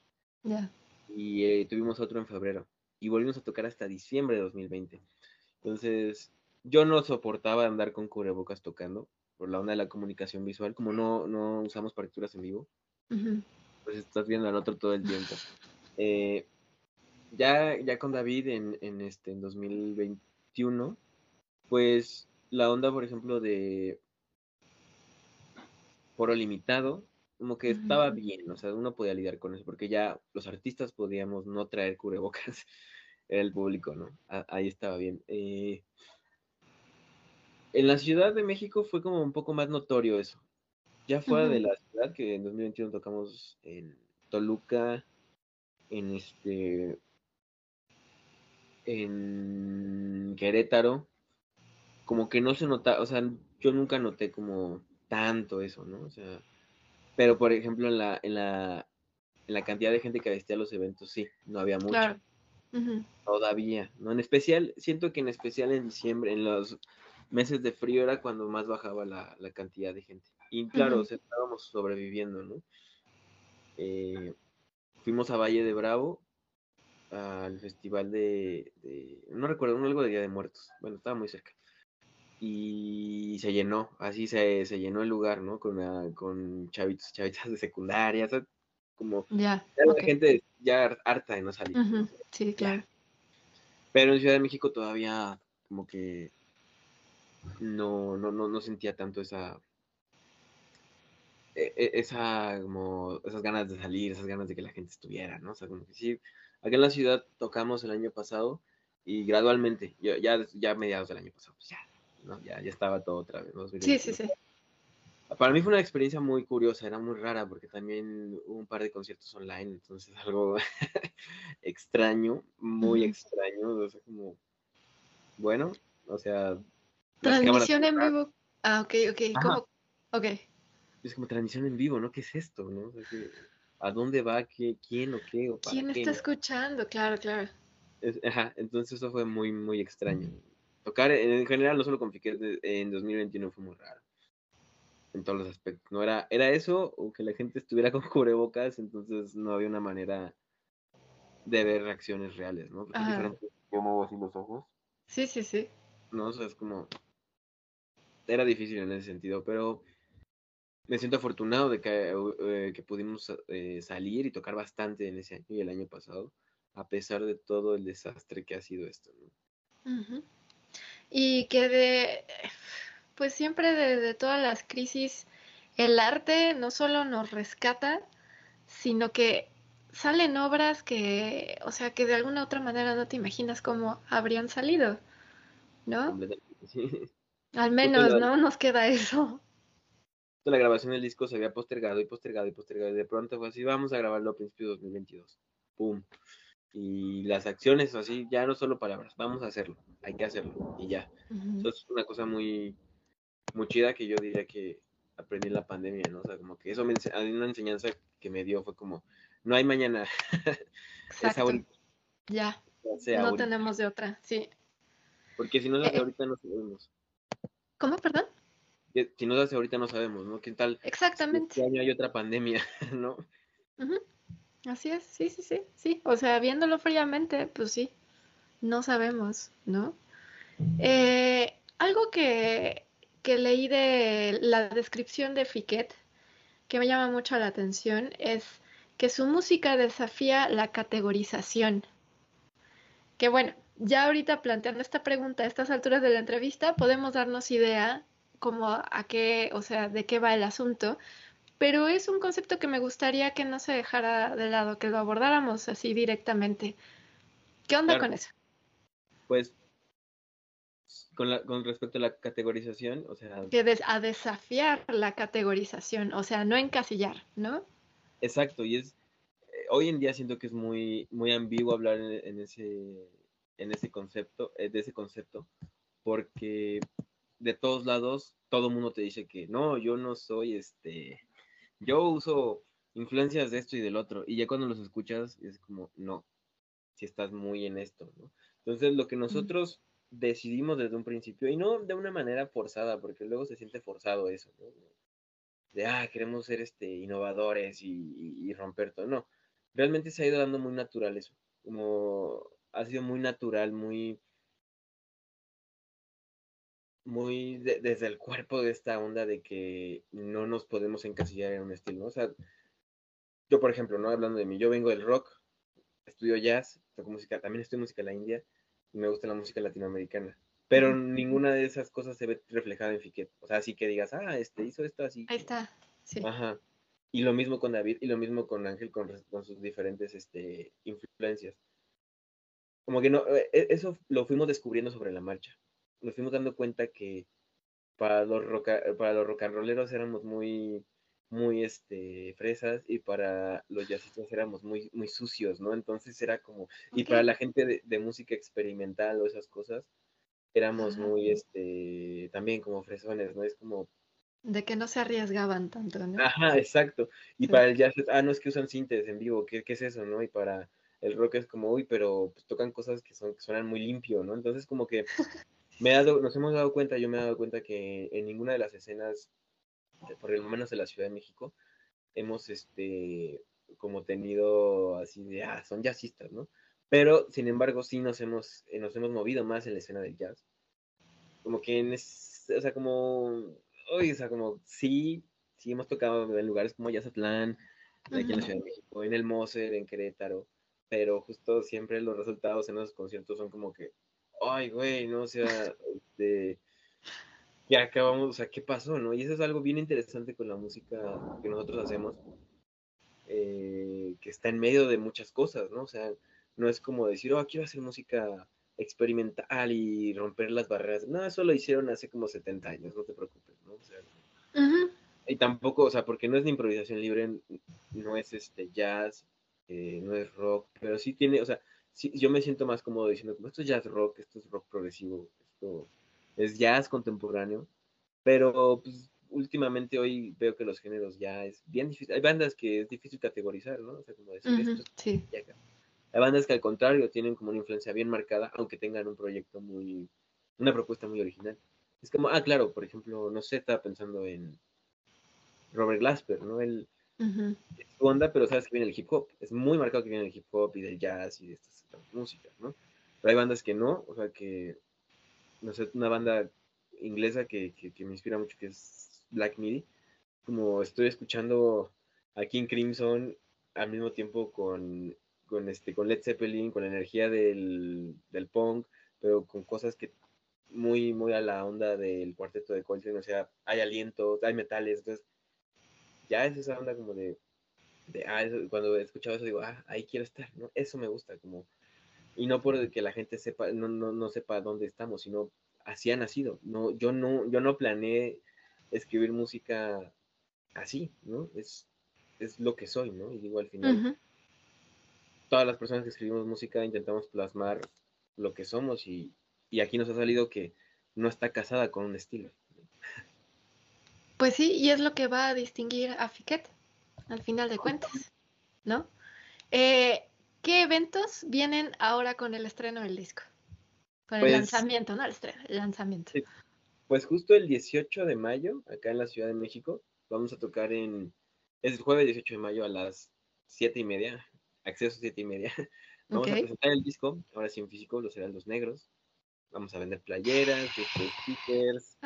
Ya. Y eh, tuvimos otro en febrero. Y volvimos a tocar hasta diciembre de 2020. Entonces, yo no soportaba andar con cubrebocas tocando por la onda de la comunicación visual, como no, no usamos partituras en vivo. Pues estás viendo al otro todo el tiempo. Eh, ya, ya con David en, en, este, en 2021, pues la onda, por ejemplo, de foro limitado, como que estaba bien, o sea, uno podía lidiar con eso, porque ya los artistas podíamos no traer cubrebocas, <laughs> era el público, ¿no? ahí estaba bien. Eh, en la Ciudad de México fue como un poco más notorio eso. Ya fuera de la ciudad, que en 2021 tocamos en Toluca, en este en Querétaro, como que no se nota, o sea, yo nunca noté como tanto eso, ¿no? O sea, pero por ejemplo en la, en la, en la cantidad de gente que asistía a los eventos, sí, no había mucho. Todavía, ¿no? En especial, siento que en especial en diciembre, en los meses de frío era cuando más bajaba la, cantidad de gente. Y claro, estábamos sobreviviendo, ¿no? Eh, fuimos a Valle de Bravo, al festival de, no recuerdo, algo de Día de Muertos. Bueno, estaba muy cerca. Y se llenó, así se, se llenó el lugar, ¿no? Con, con chavitos, chavitas de secundaria, como
ya,
la gente ya harta de no salir.
Sí, claro.
Pero en Ciudad de México todavía como que no, no, no, no sentía tanto esa e, e, esa como esas ganas de salir, esas ganas de que la gente estuviera, ¿no? O sea, como que sí, aquí en la ciudad tocamos el año pasado y gradualmente, ya, ya, ya mediados del año pasado, pues ya, ¿no? Ya, ya estaba todo otra vez. ¿no?
Sí, sí, sí.
Para mí fue una experiencia muy curiosa, era muy rara porque también hubo un par de conciertos online, entonces <laughs> algo extraño, muy extraño, o sea, como, bueno, o sea...
Transmisión en vivo. Ah, ok, ok, ¿cómo? Ok.
Es como transmisión en vivo, ¿no? ¿Qué es esto, no? ¿A dónde va? ¿Qué, ¿Quién o qué? O
¿Quién está escuchando? Claro, claro.
ajá, entonces eso fue muy, muy extraño. Tocar en general, no solo con Fiquet, en 2021 fue muy raro en todos los aspectos. No era, era eso o que la gente estuviera con <laughs> cubrebocas, entonces no había una manera de ver reacciones reales, ¿no? Porque diferente, yo muevo así los ojos.
Sí, sí, sí.
No, o sea, es como era difícil en ese sentido, pero me siento afortunado de que, eh, que pudimos eh, salir y tocar bastante en ese año y el año pasado, a pesar de todo el desastre que ha sido esto. ¿no?
Y que de, pues siempre de todas las crisis, el arte no solo nos rescata, sino que salen obras que, o sea, que de alguna otra manera no te imaginas cómo habrían salido, ¿no? Al menos, ¿no? Nos queda eso.
La grabación del disco se había postergado y postergado y postergado y de pronto fue así, vamos a grabarlo a principios de 2022. ¡Pum! Y las acciones así, ya no solo palabras, vamos a hacerlo, hay que hacerlo y ya. Eso es una cosa muy, muy chida que yo diría que aprendí en la pandemia, ¿no? O sea, como que eso me, una enseñanza que me dio fue como, no hay mañana. <laughs>
Exacto. Ya. no tenemos de otra, sí.
Porque si no se hace eh, ahorita no sabemos.
¿Cómo, perdón?
Si no se hace ahorita no sabemos, ¿no? ¿Qué tal?
Exactamente.
Si este año hay otra pandemia, <laughs> ¿no?
Así es, sí, sí, sí, sí. O sea, viéndolo fríamente, pues sí, no sabemos, ¿no? Eh, algo que que leí de la descripción de Fiquet, que me llama mucho la atención, es que su música desafía la categorización. Que bueno, ya ahorita planteando esta pregunta a estas alturas de la entrevista, podemos darnos idea como a qué, o sea, de qué va el asunto, pero es un concepto que me gustaría que no se dejara de lado, que lo abordáramos así directamente. ¿Qué onda con eso?
Pues con, respecto a la categorización, o sea...
Que a desafiar la categorización, o sea, no encasillar, ¿no?
Exacto, y es... Eh, hoy en día siento que es muy, muy ambiguo hablar en, ese, en ese concepto, eh, de ese concepto, porque de todos lados todo el mundo te dice que no, yo no soy este, yo uso influencias de esto y del otro, y ya cuando los escuchas es como, no, si estás muy en esto, ¿no? Entonces lo que nosotros decidimos desde un principio y no de una manera forzada, porque luego se siente forzado eso, ¿no? De, ah, queremos ser este, innovadores y, romper todo. No, realmente se ha ido dando muy natural eso, como ha sido muy natural, muy, muy desde el cuerpo de esta onda de que no nos podemos encasillar en un estilo, ¿no? O sea, yo por ejemplo, ¿no? Hablando de mí, yo vengo del rock, estudio jazz, toco música, también estudio música en la India, y me gusta la música latinoamericana. Pero ninguna de esas cosas se ve reflejada en Fiquet. O sea, así que digas, ah, este hizo esto así.
Ahí está, sí.
Ajá. Y lo mismo con David y lo mismo con Ángel con, con sus diferentes este, influencias. Como que no, eh, eso lo fuimos descubriendo sobre la marcha. Nos fuimos dando cuenta que para los rock, para los rock and rolleros éramos muy muy este fresas y para los jazzistas éramos muy muy sucios, ¿no? Entonces era como y para la gente de, música experimental o esas cosas éramos muy este también como fresones, ¿no? Es como
de que no se arriesgaban tanto, ¿no?
Ajá, exacto. Y para el jazz, ah, no es que usan sintes en vivo, ¿qué, qué es eso, no? Y para el rock es como, uy, pero pues, tocan cosas que, son, que suenan muy limpio, ¿no? Entonces como que <laughs> me dado, nos hemos dado cuenta, yo me he dado cuenta que en ninguna de las escenas, por lo menos de la Ciudad de México, hemos este como tenido así de, ah, son jazzistas, ¿no? Pero, sin embargo, sí nos hemos, eh, nos hemos movido más en la escena del jazz. Como que en, es, o sea, como, uy, o sea, como, sí, sí hemos tocado en lugares como Yazatlán, aquí en la Ciudad de México, en el Moser, en Querétaro, pero justo siempre los resultados en esos conciertos son como que, ay, güey, no, o sea, este, ya acabamos, o sea, ¿qué pasó, no? Y eso es algo bien interesante con la música que nosotros hacemos, eh, que está en medio de muchas cosas, ¿no? O sea, no es como decir, oh, quiero hacer música experimental y romper las barreras. No, eso lo hicieron hace como 70 años, no te preocupes, ¿no? O sea, Y tampoco, o sea, porque no es de improvisación libre, no es este jazz, eh, no es rock, pero sí tiene, o sea, sí, yo me siento más cómodo diciendo, como esto es jazz rock, esto es rock progresivo, esto es jazz contemporáneo, pero pues últimamente hoy veo que los géneros ya es bien difícil. Hay bandas que es difícil categorizar, ¿no? O sea, como decir esto
sí.
Hay bandas que al contrario tienen como una influencia bien marcada, aunque tengan un proyecto muy, una propuesta muy original. Es como, ah, claro, por ejemplo, no sé, estaba pensando en Robert Glasper, ¿no? Él, es su onda, pero sabes que viene el hip hop. Es muy marcado que viene el hip hop y del jazz y de estas, músicas, ¿no? Pero hay bandas que no, o sea, que, no sé, una banda inglesa que, que me inspira mucho, que es Black Midi, como estoy escuchando aquí en Crimson al mismo tiempo con, con, este, con Led Zeppelin, con la energía del, del punk, pero con cosas que muy, muy a la onda del cuarteto de Coltrane, o sea, hay aliento, hay metales, entonces ya es esa onda como de, de ah, cuando he escuchado eso digo, ah, ahí quiero estar, ¿no? Eso me gusta, como, y no por que la gente sepa, no, no, no sepa dónde estamos, sino así ha nacido, no, yo no, yo no planeé escribir música así, ¿no? Es, es lo que soy, ¿no? Y digo, al final, todas las personas que escribimos música intentamos plasmar lo que somos y, aquí nos ha salido que no está casada con un estilo.
Pues sí, y es lo que va a distinguir a Fiquet, al final de cuentas, ¿no? Eh, ¿Qué eventos vienen ahora con el estreno del disco? Con el pues lanzamiento, no el estreno, el lanzamiento.
Pues justo el 18 de mayo, acá en la Ciudad de México, vamos a tocar en, es el jueves 18 de mayo a las 7 y media, acceso 7 y media. <laughs> Vamos a presentar el disco, ahora sí en físico, los Heraldos Negros. Vamos a vender playeras, este, stickers,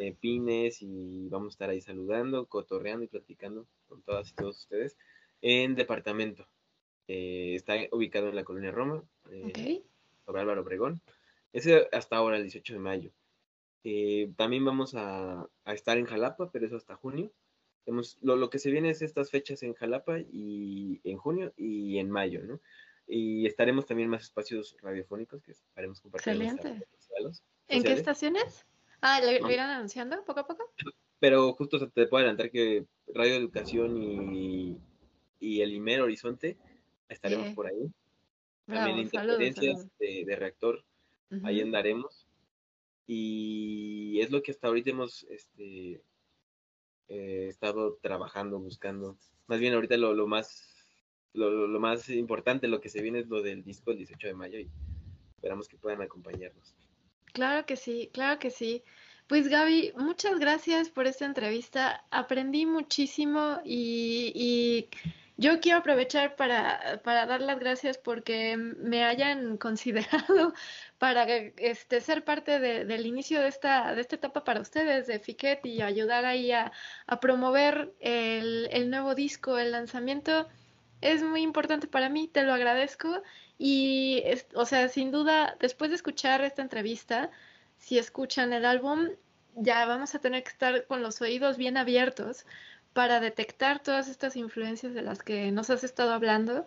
eh, pines y vamos a estar ahí saludando, cotorreando y platicando con todas y todos ustedes en departamento. Eh, está ubicado en la colonia Roma, eh, sobre Álvaro Obregón. Ese hasta ahora, el 18 de mayo. Eh, también vamos a, estar en Jalapa, pero eso hasta junio. lo, que se viene es estas fechas en Jalapa y en junio y en mayo, ¿no? Y estaremos también en más espacios radiofónicos que estaremos compartiendo.
Excelente. ¿En qué estaciones? Ah, ¿lo, irán anunciando poco a poco?
Pero justo te puedo adelantar que Radio Educación y, el Imer Horizonte estaremos por ahí. También interferencias De, reactor, ahí andaremos y es lo que hasta ahorita hemos este, eh, estado trabajando, buscando. Más bien ahorita lo, lo más lo, lo, más importante, lo que se viene es lo del disco el 18 de mayo y esperamos que puedan acompañarnos.
Claro que sí, claro que sí. Pues Gaby, muchas gracias por esta entrevista. Aprendí muchísimo y, y yo quiero aprovechar para, para, dar las gracias porque me hayan considerado <laughs> para este, ser parte del inicio de esta, de esta etapa para ustedes, de Fiquet, y ayudar ahí a, promover el, el, nuevo disco, el lanzamiento. Es muy importante para mí, te lo agradezco. Y, o sea, sin duda, después de escuchar esta entrevista, si escuchan el álbum, ya vamos a tener que estar con los oídos bien abiertos para detectar todas estas influencias de las que nos has estado hablando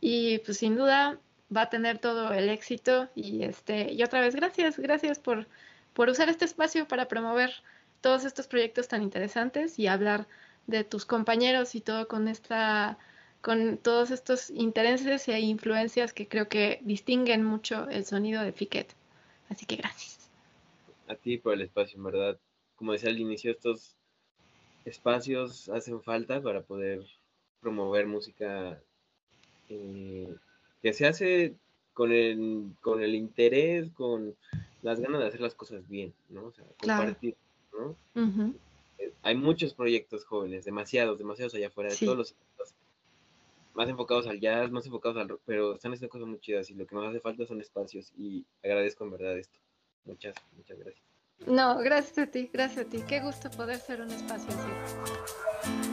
y pues sin duda va a tener todo el éxito y este y otra vez gracias, gracias por por usar este espacio para promover todos estos proyectos tan interesantes y hablar de tus compañeros y todo con esta con todos estos intereses e influencias que creo que distinguen mucho el sonido de Fiquet. Así que gracias.
A ti por el espacio, en verdad. Como decía al inicio, estos espacios hacen falta para poder promover música eh, que se hace con el, con el interés, con las ganas de hacer las cosas bien, ¿no? O sea, compartir, ¿no? Eh, hay muchos proyectos jóvenes, demasiados, demasiados allá afuera, de todos los más enfocados al jazz, más enfocados al rock, pero están haciendo cosas muy chidas y lo que nos hace falta son espacios y agradezco en verdad esto. Muchas, muchas gracias.
No, gracias a ti, gracias a ti. Qué gusto poder ser un espacio así.